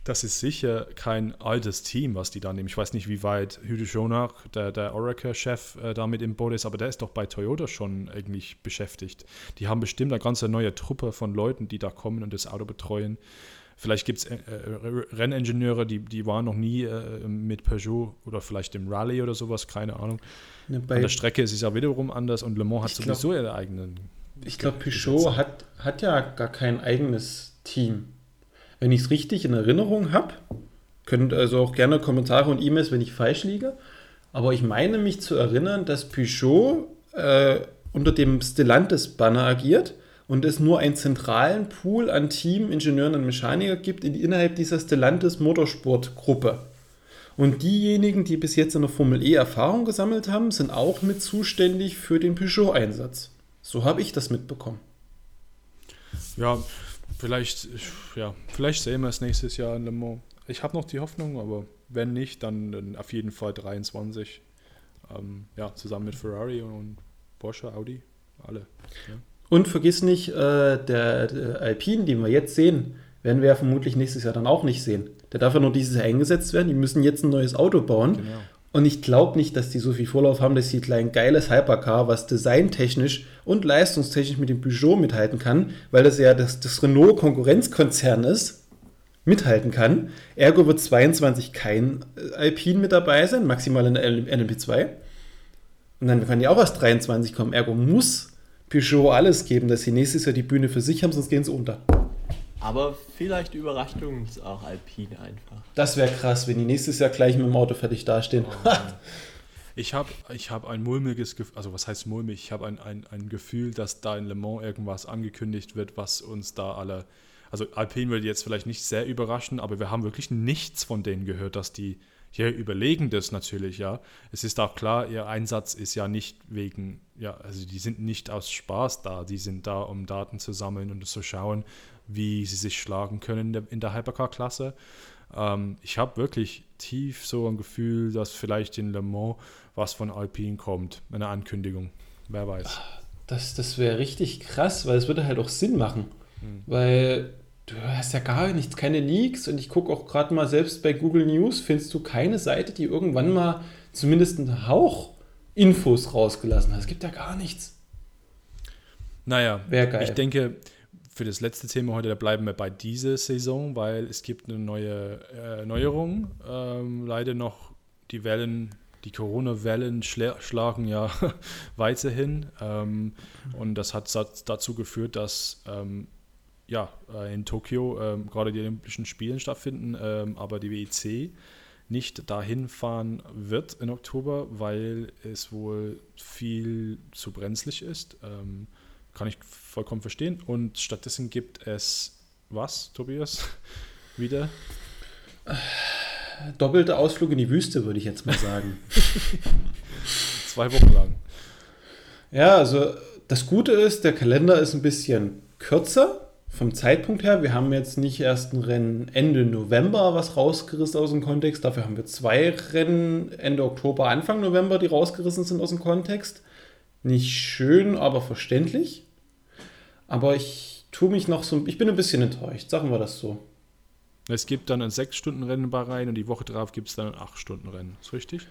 das ist sicher kein altes Team, was die da nehmen. Ich weiß nicht, wie weit Hüde Schonach, der, der Oracle-Chef, äh, damit im Boot ist, aber der ist doch bei Toyota schon eigentlich beschäftigt. Die haben bestimmt eine ganze neue Truppe von Leuten, die da kommen und das Auto betreuen. Vielleicht gibt es äh, äh, Renningenieure, die, die waren noch nie äh, mit Peugeot oder vielleicht im Rallye oder sowas, keine Ahnung. Ne, An der Strecke ist es ja wiederum anders und Le Mans hat sowieso ihre eigenen. Ich glaube, Peugeot hat, hat ja gar kein eigenes Team. Wenn ich es richtig in Erinnerung habe, könnt also auch gerne Kommentare und E-Mails, wenn ich falsch liege. Aber ich meine mich zu erinnern, dass Peugeot äh, unter dem Stellantis-Banner agiert und es nur einen zentralen Pool an Team, Ingenieuren und Mechaniker gibt in, innerhalb dieser Stellantis Motorsport-Gruppe. Und diejenigen, die bis jetzt in der Formel E Erfahrung gesammelt haben, sind auch mit zuständig für den Peugeot-Einsatz. So habe ich das mitbekommen. Ja, vielleicht, ja, vielleicht sehen wir es nächstes Jahr in Le Mans. Ich habe noch die Hoffnung, aber wenn nicht, dann, dann auf jeden Fall 23. Ähm, ja, zusammen mit Ferrari und Porsche, Audi, alle. Ja. Und vergiss nicht, äh, der, der Alpine, den wir jetzt sehen, werden wir ja vermutlich nächstes Jahr dann auch nicht sehen. Der darf ja nur dieses Jahr eingesetzt werden. Die müssen jetzt ein neues Auto bauen. Genau. Und ich glaube nicht, dass die so viel Vorlauf haben, dass sie ein geiles Hypercar, was designtechnisch und leistungstechnisch mit dem Peugeot mithalten kann, weil das ja das, das Renault-Konkurrenzkonzern ist, mithalten kann. Ergo wird 22 kein äh, Alpine mit dabei sein, maximal in der NMP2. Und dann kann die auch erst 23 kommen. Ergo muss Peugeot alles geben, dass sie nächstes Jahr die Bühne für sich haben, sonst gehen sie unter. Aber vielleicht überrascht uns auch Alpine einfach. Das wäre krass, wenn die nächstes Jahr gleich mit dem Auto fertig dastehen. Oh, ich habe ich hab ein mulmiges Gefühl, also was heißt mulmig? Ich habe ein, ein, ein Gefühl, dass da in Le Mans irgendwas angekündigt wird, was uns da alle. Also Alpine würde jetzt vielleicht nicht sehr überraschen, aber wir haben wirklich nichts von denen gehört, dass die hier überlegen das natürlich, ja. Es ist auch klar, ihr Einsatz ist ja nicht wegen, ja, also die sind nicht aus Spaß da, die sind da, um Daten zu sammeln und zu schauen, wie sie sich schlagen können in der, in der Hypercar-Klasse. Ähm, ich habe wirklich tief so ein Gefühl, dass vielleicht in Le Mans was von Alpine kommt, eine Ankündigung. Wer weiß. Das, das wäre richtig krass, weil es würde halt auch Sinn machen. Hm. Weil du hast ja gar nichts, keine Leaks und ich gucke auch gerade mal selbst bei Google News, findest du keine Seite, die irgendwann mal zumindest einen Hauch Infos rausgelassen hat. Es gibt ja gar nichts. Naja, ich denke, für das letzte Thema heute, da bleiben wir bei dieser Saison, weil es gibt eine neue äh, Neuerung. Ähm, leider noch die Wellen, die Corona-Wellen schlagen ja weiterhin. Ähm, und das hat dazu geführt, dass ähm, ja, äh, in Tokio ähm, gerade die Olympischen Spiele stattfinden, ähm, aber die WEC nicht dahin fahren wird in Oktober, weil es wohl viel zu brenzlig ist. Ähm, kann ich vollkommen verstehen. Und stattdessen gibt es was, Tobias? Wieder? Doppelter Ausflug in die Wüste, würde ich jetzt mal sagen. Zwei Wochen lang. Ja, also das Gute ist, der Kalender ist ein bisschen kürzer vom Zeitpunkt her, wir haben jetzt nicht erst ein Rennen Ende November, was rausgerissen aus dem Kontext. Dafür haben wir zwei Rennen Ende Oktober, Anfang November, die rausgerissen sind aus dem Kontext. Nicht schön, aber verständlich. Aber ich tue mich noch so, ich bin ein bisschen enttäuscht, sagen wir das so. Es gibt dann ein 6-Stunden-Rennen bei Rhein und die Woche darauf gibt es dann ein 8-Stunden-Rennen. Ist richtig?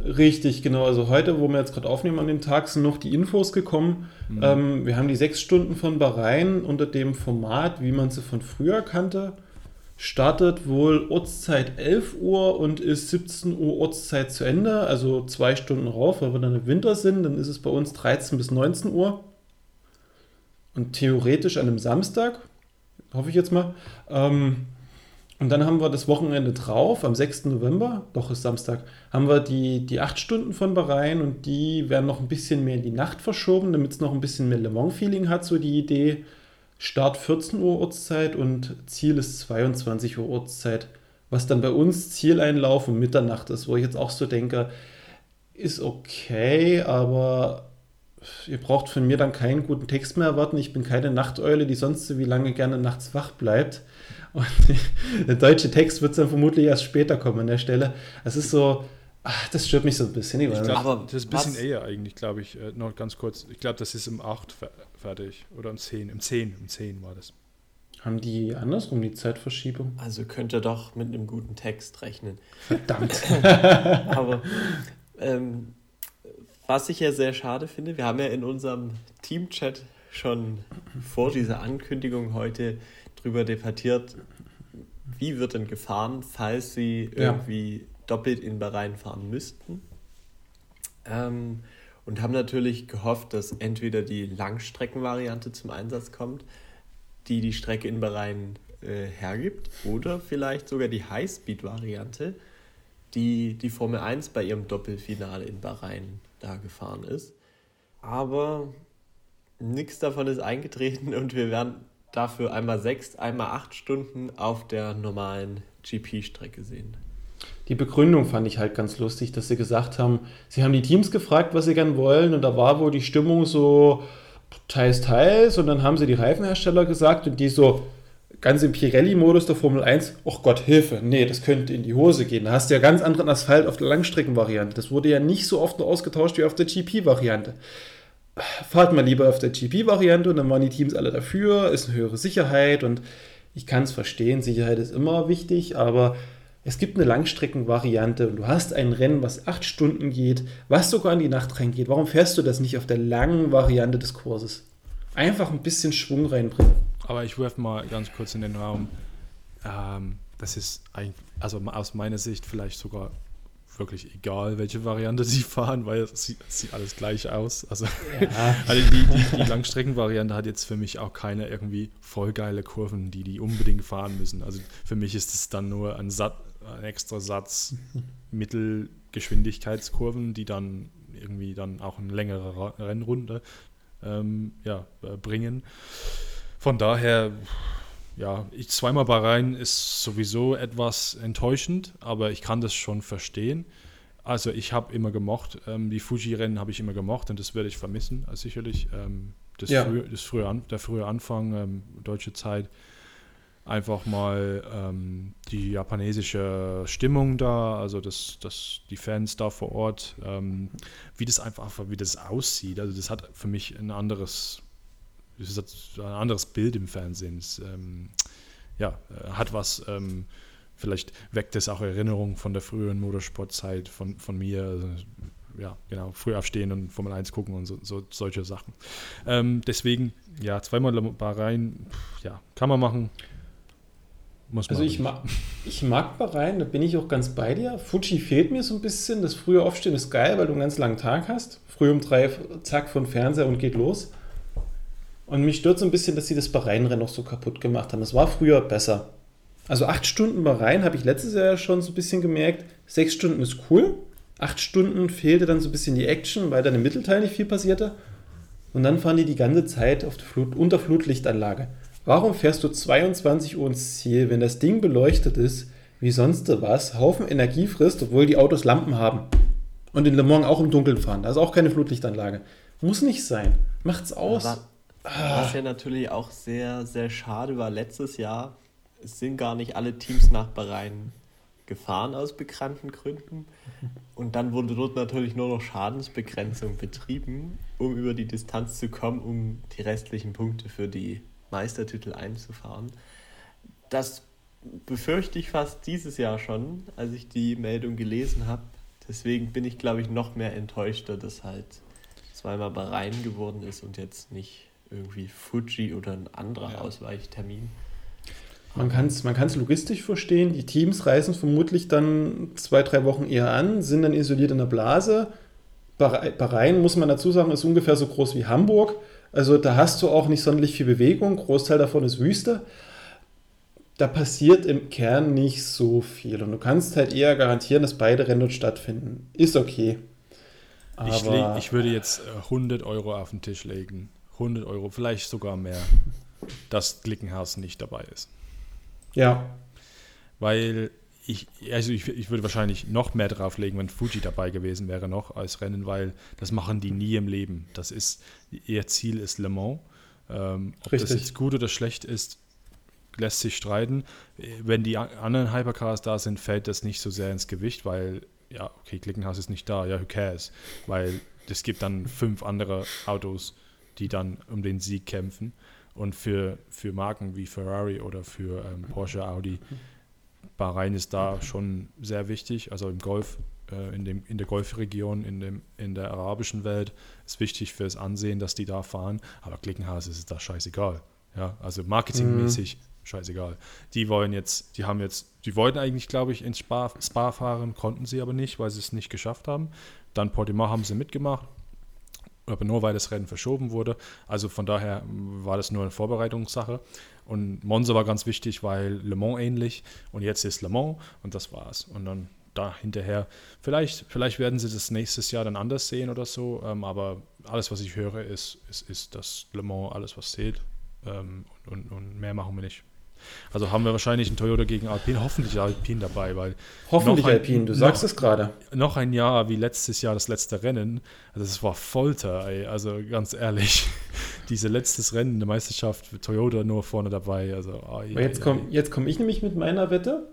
Richtig, genau. Also heute, wo wir jetzt gerade aufnehmen an dem Tag, sind noch die Infos gekommen. Mhm. Ähm, wir haben die sechs Stunden von Bahrain unter dem Format, wie man sie von früher kannte. Startet wohl Ortszeit 11 Uhr und ist 17 Uhr Ortszeit zu Ende, also zwei Stunden rauf, weil wir dann im Winter sind. Dann ist es bei uns 13 bis 19 Uhr. Und theoretisch an einem Samstag, hoffe ich jetzt mal, ähm, und dann haben wir das Wochenende drauf, am 6. November, doch ist Samstag, haben wir die, die 8 Stunden von Bahrain und die werden noch ein bisschen mehr in die Nacht verschoben, damit es noch ein bisschen mehr Le Mans-Feeling hat, so die Idee. Start 14 Uhr Ortszeit und Ziel ist 22 Uhr Ortszeit. was dann bei uns Zieleinlauf um Mitternacht ist, wo ich jetzt auch so denke, ist okay, aber ihr braucht von mir dann keinen guten Text mehr erwarten. Ich bin keine Nachteule, die sonst so wie lange gerne nachts wach bleibt. Und der deutsche Text wird dann vermutlich erst später kommen an der Stelle. Es ist so, ach, das stört mich so ein bisschen. Ich glaube, das ist ein bisschen was? eher eigentlich, glaube ich. Äh, noch ganz kurz. Ich glaube, das ist im 8 fertig. Oder im 10. Im 10, im 10 war das. Haben die andersrum die Zeitverschiebung? Also könnt ihr doch mit einem guten Text rechnen. Verdammt. Aber ähm, was ich ja sehr schade finde, wir haben ja in unserem Teamchat schon vor dieser Ankündigung heute drüber debattiert, wie wird denn gefahren, falls sie ja. irgendwie doppelt in Bahrain fahren müssten. Ähm, und haben natürlich gehofft, dass entweder die Langstreckenvariante zum Einsatz kommt, die die Strecke in Bahrain äh, hergibt, oder vielleicht sogar die Highspeed-Variante, die die Formel 1 bei ihrem Doppelfinale in Bahrain da gefahren ist. Aber nichts davon ist eingetreten und wir werden dafür einmal sechs, einmal acht Stunden auf der normalen GP-Strecke sehen. Die Begründung fand ich halt ganz lustig, dass sie gesagt haben, sie haben die Teams gefragt, was sie gern wollen und da war wohl die Stimmung so teils, teils und dann haben sie die Reifenhersteller gesagt und die so ganz im Pirelli-Modus der Formel 1, oh Gott, Hilfe, nee, das könnte in die Hose gehen. Da hast du ja ganz anderen Asphalt auf der Langstreckenvariante. Das wurde ja nicht so oft nur ausgetauscht wie auf der GP-Variante fahrt mal lieber auf der GP-Variante und dann waren die Teams alle dafür, ist eine höhere Sicherheit und ich kann es verstehen, Sicherheit ist immer wichtig, aber es gibt eine Langstreckenvariante und du hast ein Rennen, was acht Stunden geht, was sogar in die Nacht reingeht. Warum fährst du das nicht auf der langen Variante des Kurses? Einfach ein bisschen Schwung reinbringen. Aber ich werfe mal ganz kurz in den Raum. Ähm, das ist eigentlich, also aus meiner Sicht vielleicht sogar wirklich egal, welche Variante sie fahren, weil es sieht, es sieht alles gleich aus. Also, ja. also die, die, die Langstreckenvariante hat jetzt für mich auch keine irgendwie voll geile Kurven, die die unbedingt fahren müssen. Also für mich ist es dann nur ein, Sat, ein extra Satz Mittelgeschwindigkeitskurven, die dann irgendwie dann auch eine längere Rennrunde ähm, ja, äh, bringen. Von daher ja, ich, zweimal Bahrain ist sowieso etwas enttäuschend, aber ich kann das schon verstehen. Also ich habe immer gemocht, ähm, die Fuji-Rennen habe ich immer gemocht und das werde ich vermissen, also sicherlich. Ähm, das, ja. frühe, das frühe An der frühe Anfang, ähm, deutsche Zeit, einfach mal ähm, die japanesische Stimmung da, also das, das, die Fans da vor Ort, ähm, wie das einfach, wie das aussieht. Also das hat für mich ein anderes es hat ein anderes Bild im Fernsehen. Es, ähm, ja, hat was, ähm, vielleicht weckt es auch Erinnerungen von der früheren Motorsportzeit von, von mir. Also, ja, genau, früh aufstehen und Formel 1 gucken und so, so solche Sachen. Ähm, deswegen, ja, zweimal Bahrain, ja, kann man machen. Muss man also ich mag, ich mag Bahrain, da bin ich auch ganz bei dir. Fuji fehlt mir so ein bisschen. Das frühe Aufstehen ist geil, weil du einen ganz langen Tag hast. Früh um drei, zack, von Fernseher und geht los. Und mich stört so ein bisschen, dass sie das Bahrain-Rennen noch so kaputt gemacht haben. Es war früher besser. Also acht Stunden Bahrain habe ich letztes Jahr schon so ein bisschen gemerkt. Sechs Stunden ist cool. Acht Stunden fehlte dann so ein bisschen die Action, weil dann im Mittelteil nicht viel passierte. Und dann fahren die die ganze Zeit auf der Flut, unter Flutlichtanlage. Warum fährst du 22 Uhr ins Ziel, wenn das Ding beleuchtet ist, wie sonst was, Haufen Energie frisst, obwohl die Autos Lampen haben? Und in Le Mans auch im Dunkeln fahren. Da ist auch keine Flutlichtanlage. Muss nicht sein. Macht's aus. Aber was ja natürlich auch sehr, sehr schade war, letztes Jahr sind gar nicht alle Teams nach Bahrain gefahren aus bekannten Gründen. Und dann wurde dort natürlich nur noch Schadensbegrenzung betrieben, um über die Distanz zu kommen, um die restlichen Punkte für die Meistertitel einzufahren. Das befürchte ich fast dieses Jahr schon, als ich die Meldung gelesen habe. Deswegen bin ich, glaube ich, noch mehr enttäuschter, dass halt zweimal Bahrain geworden ist und jetzt nicht irgendwie Fuji oder ein anderer ja. Ausweichtermin. Man kann es man logistisch verstehen. Die Teams reisen vermutlich dann zwei, drei Wochen eher an, sind dann isoliert in der Blase. Bahrain, muss man dazu sagen, ist ungefähr so groß wie Hamburg. Also da hast du auch nicht sonderlich viel Bewegung. Großteil davon ist Wüste. Da passiert im Kern nicht so viel. Und du kannst halt eher garantieren, dass beide Rennen dort stattfinden. Ist okay. Ich, leg, ich, würde jetzt 100 äh, Euro auf den Tisch legen. 100 Euro, vielleicht sogar mehr, dass Glickenhaus nicht dabei ist. Ja. Weil ich, also ich, ich würde wahrscheinlich noch mehr drauflegen, wenn Fuji dabei gewesen wäre noch als Rennen, weil das machen die nie im Leben. Das ist, ihr Ziel ist Le Mans. Ähm, ob das jetzt gut oder schlecht ist, lässt sich streiten. Wenn die anderen Hypercars da sind, fällt das nicht so sehr ins Gewicht, weil, ja, okay, Klickenhaus ist nicht da, ja, who cares? Weil es gibt dann fünf andere Autos, die dann um den Sieg kämpfen. Und für, für Marken wie Ferrari oder für ähm, Porsche, Audi, Bahrain ist da schon sehr wichtig. Also im Golf, äh, in, dem, in der Golfregion, in, dem, in der arabischen Welt ist wichtig fürs Ansehen, dass die da fahren. Aber Klickenhaus ist da scheißegal. Ja, also marketingmäßig mhm. scheißegal. Die wollen jetzt, die haben jetzt, die wollten eigentlich, glaube ich, ins Spa, Spa fahren, konnten sie aber nicht, weil sie es nicht geschafft haben. Dann Portimao haben sie mitgemacht, aber nur weil das Rennen verschoben wurde. Also von daher war das nur eine Vorbereitungssache. Und Monza war ganz wichtig, weil Le Mans ähnlich und jetzt ist Le Mans und das war's. Und dann da hinterher, vielleicht, vielleicht werden sie das nächstes Jahr dann anders sehen oder so, ähm, aber alles, was ich höre, ist, ist, ist das Le Mans alles, was zählt. Ähm, und, und mehr machen wir nicht. Also haben wir wahrscheinlich einen Toyota gegen Alpine, hoffentlich Alpine dabei, weil. Hoffentlich ein, Alpine, du sagst noch, es gerade. Noch ein Jahr wie letztes Jahr das letzte Rennen. Also es war Folter, ey. Also ganz ehrlich, diese letztes Rennen in der Meisterschaft, Toyota nur vorne dabei. Also, oh, je, jetzt komme komm ich nämlich mit meiner Wette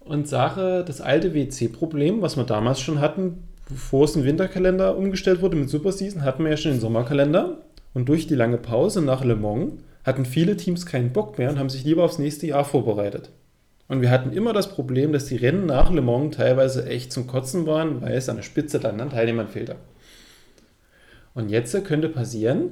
und sage, das alte WC-Problem, was wir damals schon hatten, bevor es im Winterkalender umgestellt wurde mit Superseason, hatten wir ja schon den Sommerkalender. Und durch die lange Pause nach Le Mans hatten viele Teams keinen Bock mehr und haben sich lieber aufs nächste Jahr vorbereitet. Und wir hatten immer das Problem, dass die Rennen nach Le Mans teilweise echt zum Kotzen waren, weil es an der Spitze dann an Teilnehmern fehlte. Und jetzt könnte passieren,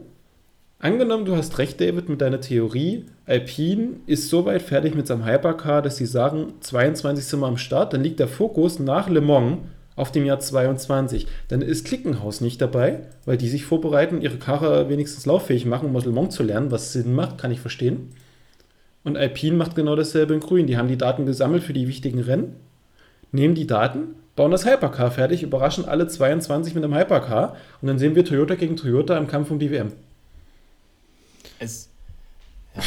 angenommen du hast recht, David, mit deiner Theorie, Alpine ist so weit fertig mit seinem Hypercar, dass sie sagen, 22 sind wir am Start, dann liegt der Fokus nach Le Mans auf dem Jahr 22. Dann ist Klickenhaus nicht dabei, weil die sich vorbereiten, ihre Karre wenigstens lauffähig machen, um aus Le zu lernen, was Sinn macht, kann ich verstehen. Und Alpine macht genau dasselbe in Grün. Die haben die Daten gesammelt für die wichtigen Rennen, nehmen die Daten, bauen das Hypercar fertig, überraschen alle 22 mit einem Hypercar und dann sehen wir Toyota gegen Toyota im Kampf um die WM. Es, ja,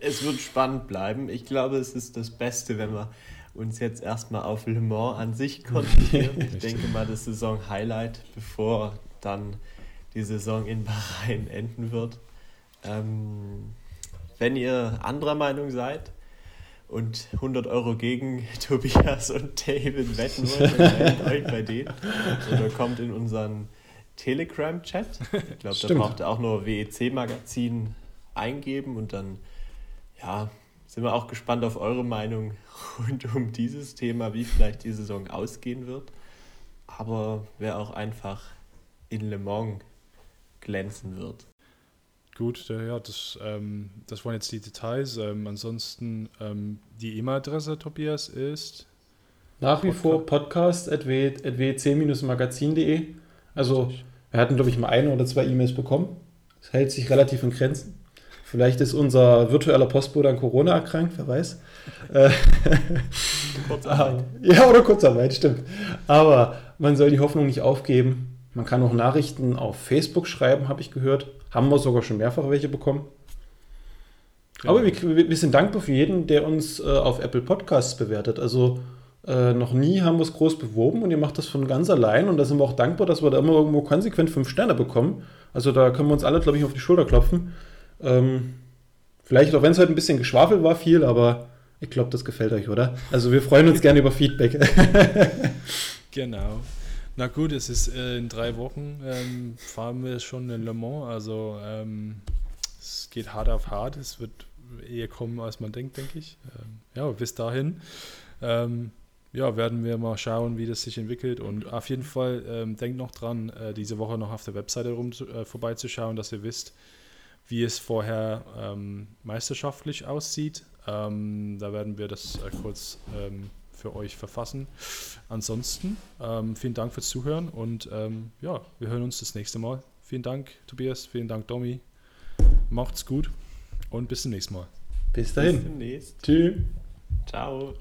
es wird spannend bleiben. Ich glaube, es ist das Beste, wenn wir uns jetzt erstmal auf Le Mans an sich konzentrieren. ich denke mal, das Saison-Highlight, bevor dann die Saison in Bahrain enden wird. Ähm, wenn ihr anderer Meinung seid und 100 Euro gegen Tobias und David wetten wollt, dann meldet euch bei denen oder kommt in unseren Telegram-Chat. Ich glaube, da braucht ihr auch nur WEC-Magazin eingeben und dann, ja, sind wir auch gespannt auf eure Meinung rund um dieses Thema, wie vielleicht die Saison ausgehen wird. Aber wer auch einfach in Le Mans glänzen wird. Gut, ja, das, ähm, das waren jetzt die Details. Ähm, ansonsten ähm, die E-Mail-Adresse, Tobias, ist nach wie Podcast. vor podcast.wc-magazin.de. Also wir hatten, glaube ich, mal eine oder zwei E-Mails bekommen. Es hält sich relativ in Grenzen. Vielleicht ist unser virtueller Postbote an Corona erkrankt, wer weiß. Äh, Kurzarbeit. ja, oder Kurzarbeit, stimmt. Aber man soll die Hoffnung nicht aufgeben. Man kann auch Nachrichten auf Facebook schreiben, habe ich gehört. Haben wir sogar schon mehrfach welche bekommen. Genau. Aber wir, wir, sind dankbar für jeden, der uns äh, auf Apple Podcasts bewertet. Also äh, noch nie haben wir es groß beworben und ihr macht das von ganz allein. Und da sind wir auch dankbar, dass wir da immer irgendwo konsequent fünf Sterne bekommen. Also da können wir uns alle, glaube ich, auf die Schulter klopfen. Ähm, vielleicht auch wenn es heute ein bisschen Geschwafel war, viel, aber ich glaube, das gefällt euch, oder? Also wir freuen uns gerne über Feedback. genau. Na gut, es ist äh, in drei Wochen ähm, fahren wir schon in Le Mans, also ähm, es geht hart auf hart, es wird eher kommen, als man denkt, denke ich. Ähm, ja, bis dahin ähm, ja, werden wir mal schauen, wie das sich entwickelt und auf jeden Fall ähm, denkt noch dran, äh, diese Woche noch auf der Webseite rum äh, vorbeizuschauen, dass ihr wisst, wie es vorher ähm, meisterschaftlich aussieht. Ähm, da werden wir das äh, kurz ähm, für euch verfassen. Ansonsten ähm, vielen Dank fürs Zuhören und ähm, ja, wir hören uns das nächste Mal. Vielen Dank, Tobias, vielen Dank, Domi. Macht's gut und bis zum nächsten Mal. Bis dahin. Bis. Tschüss. Ciao.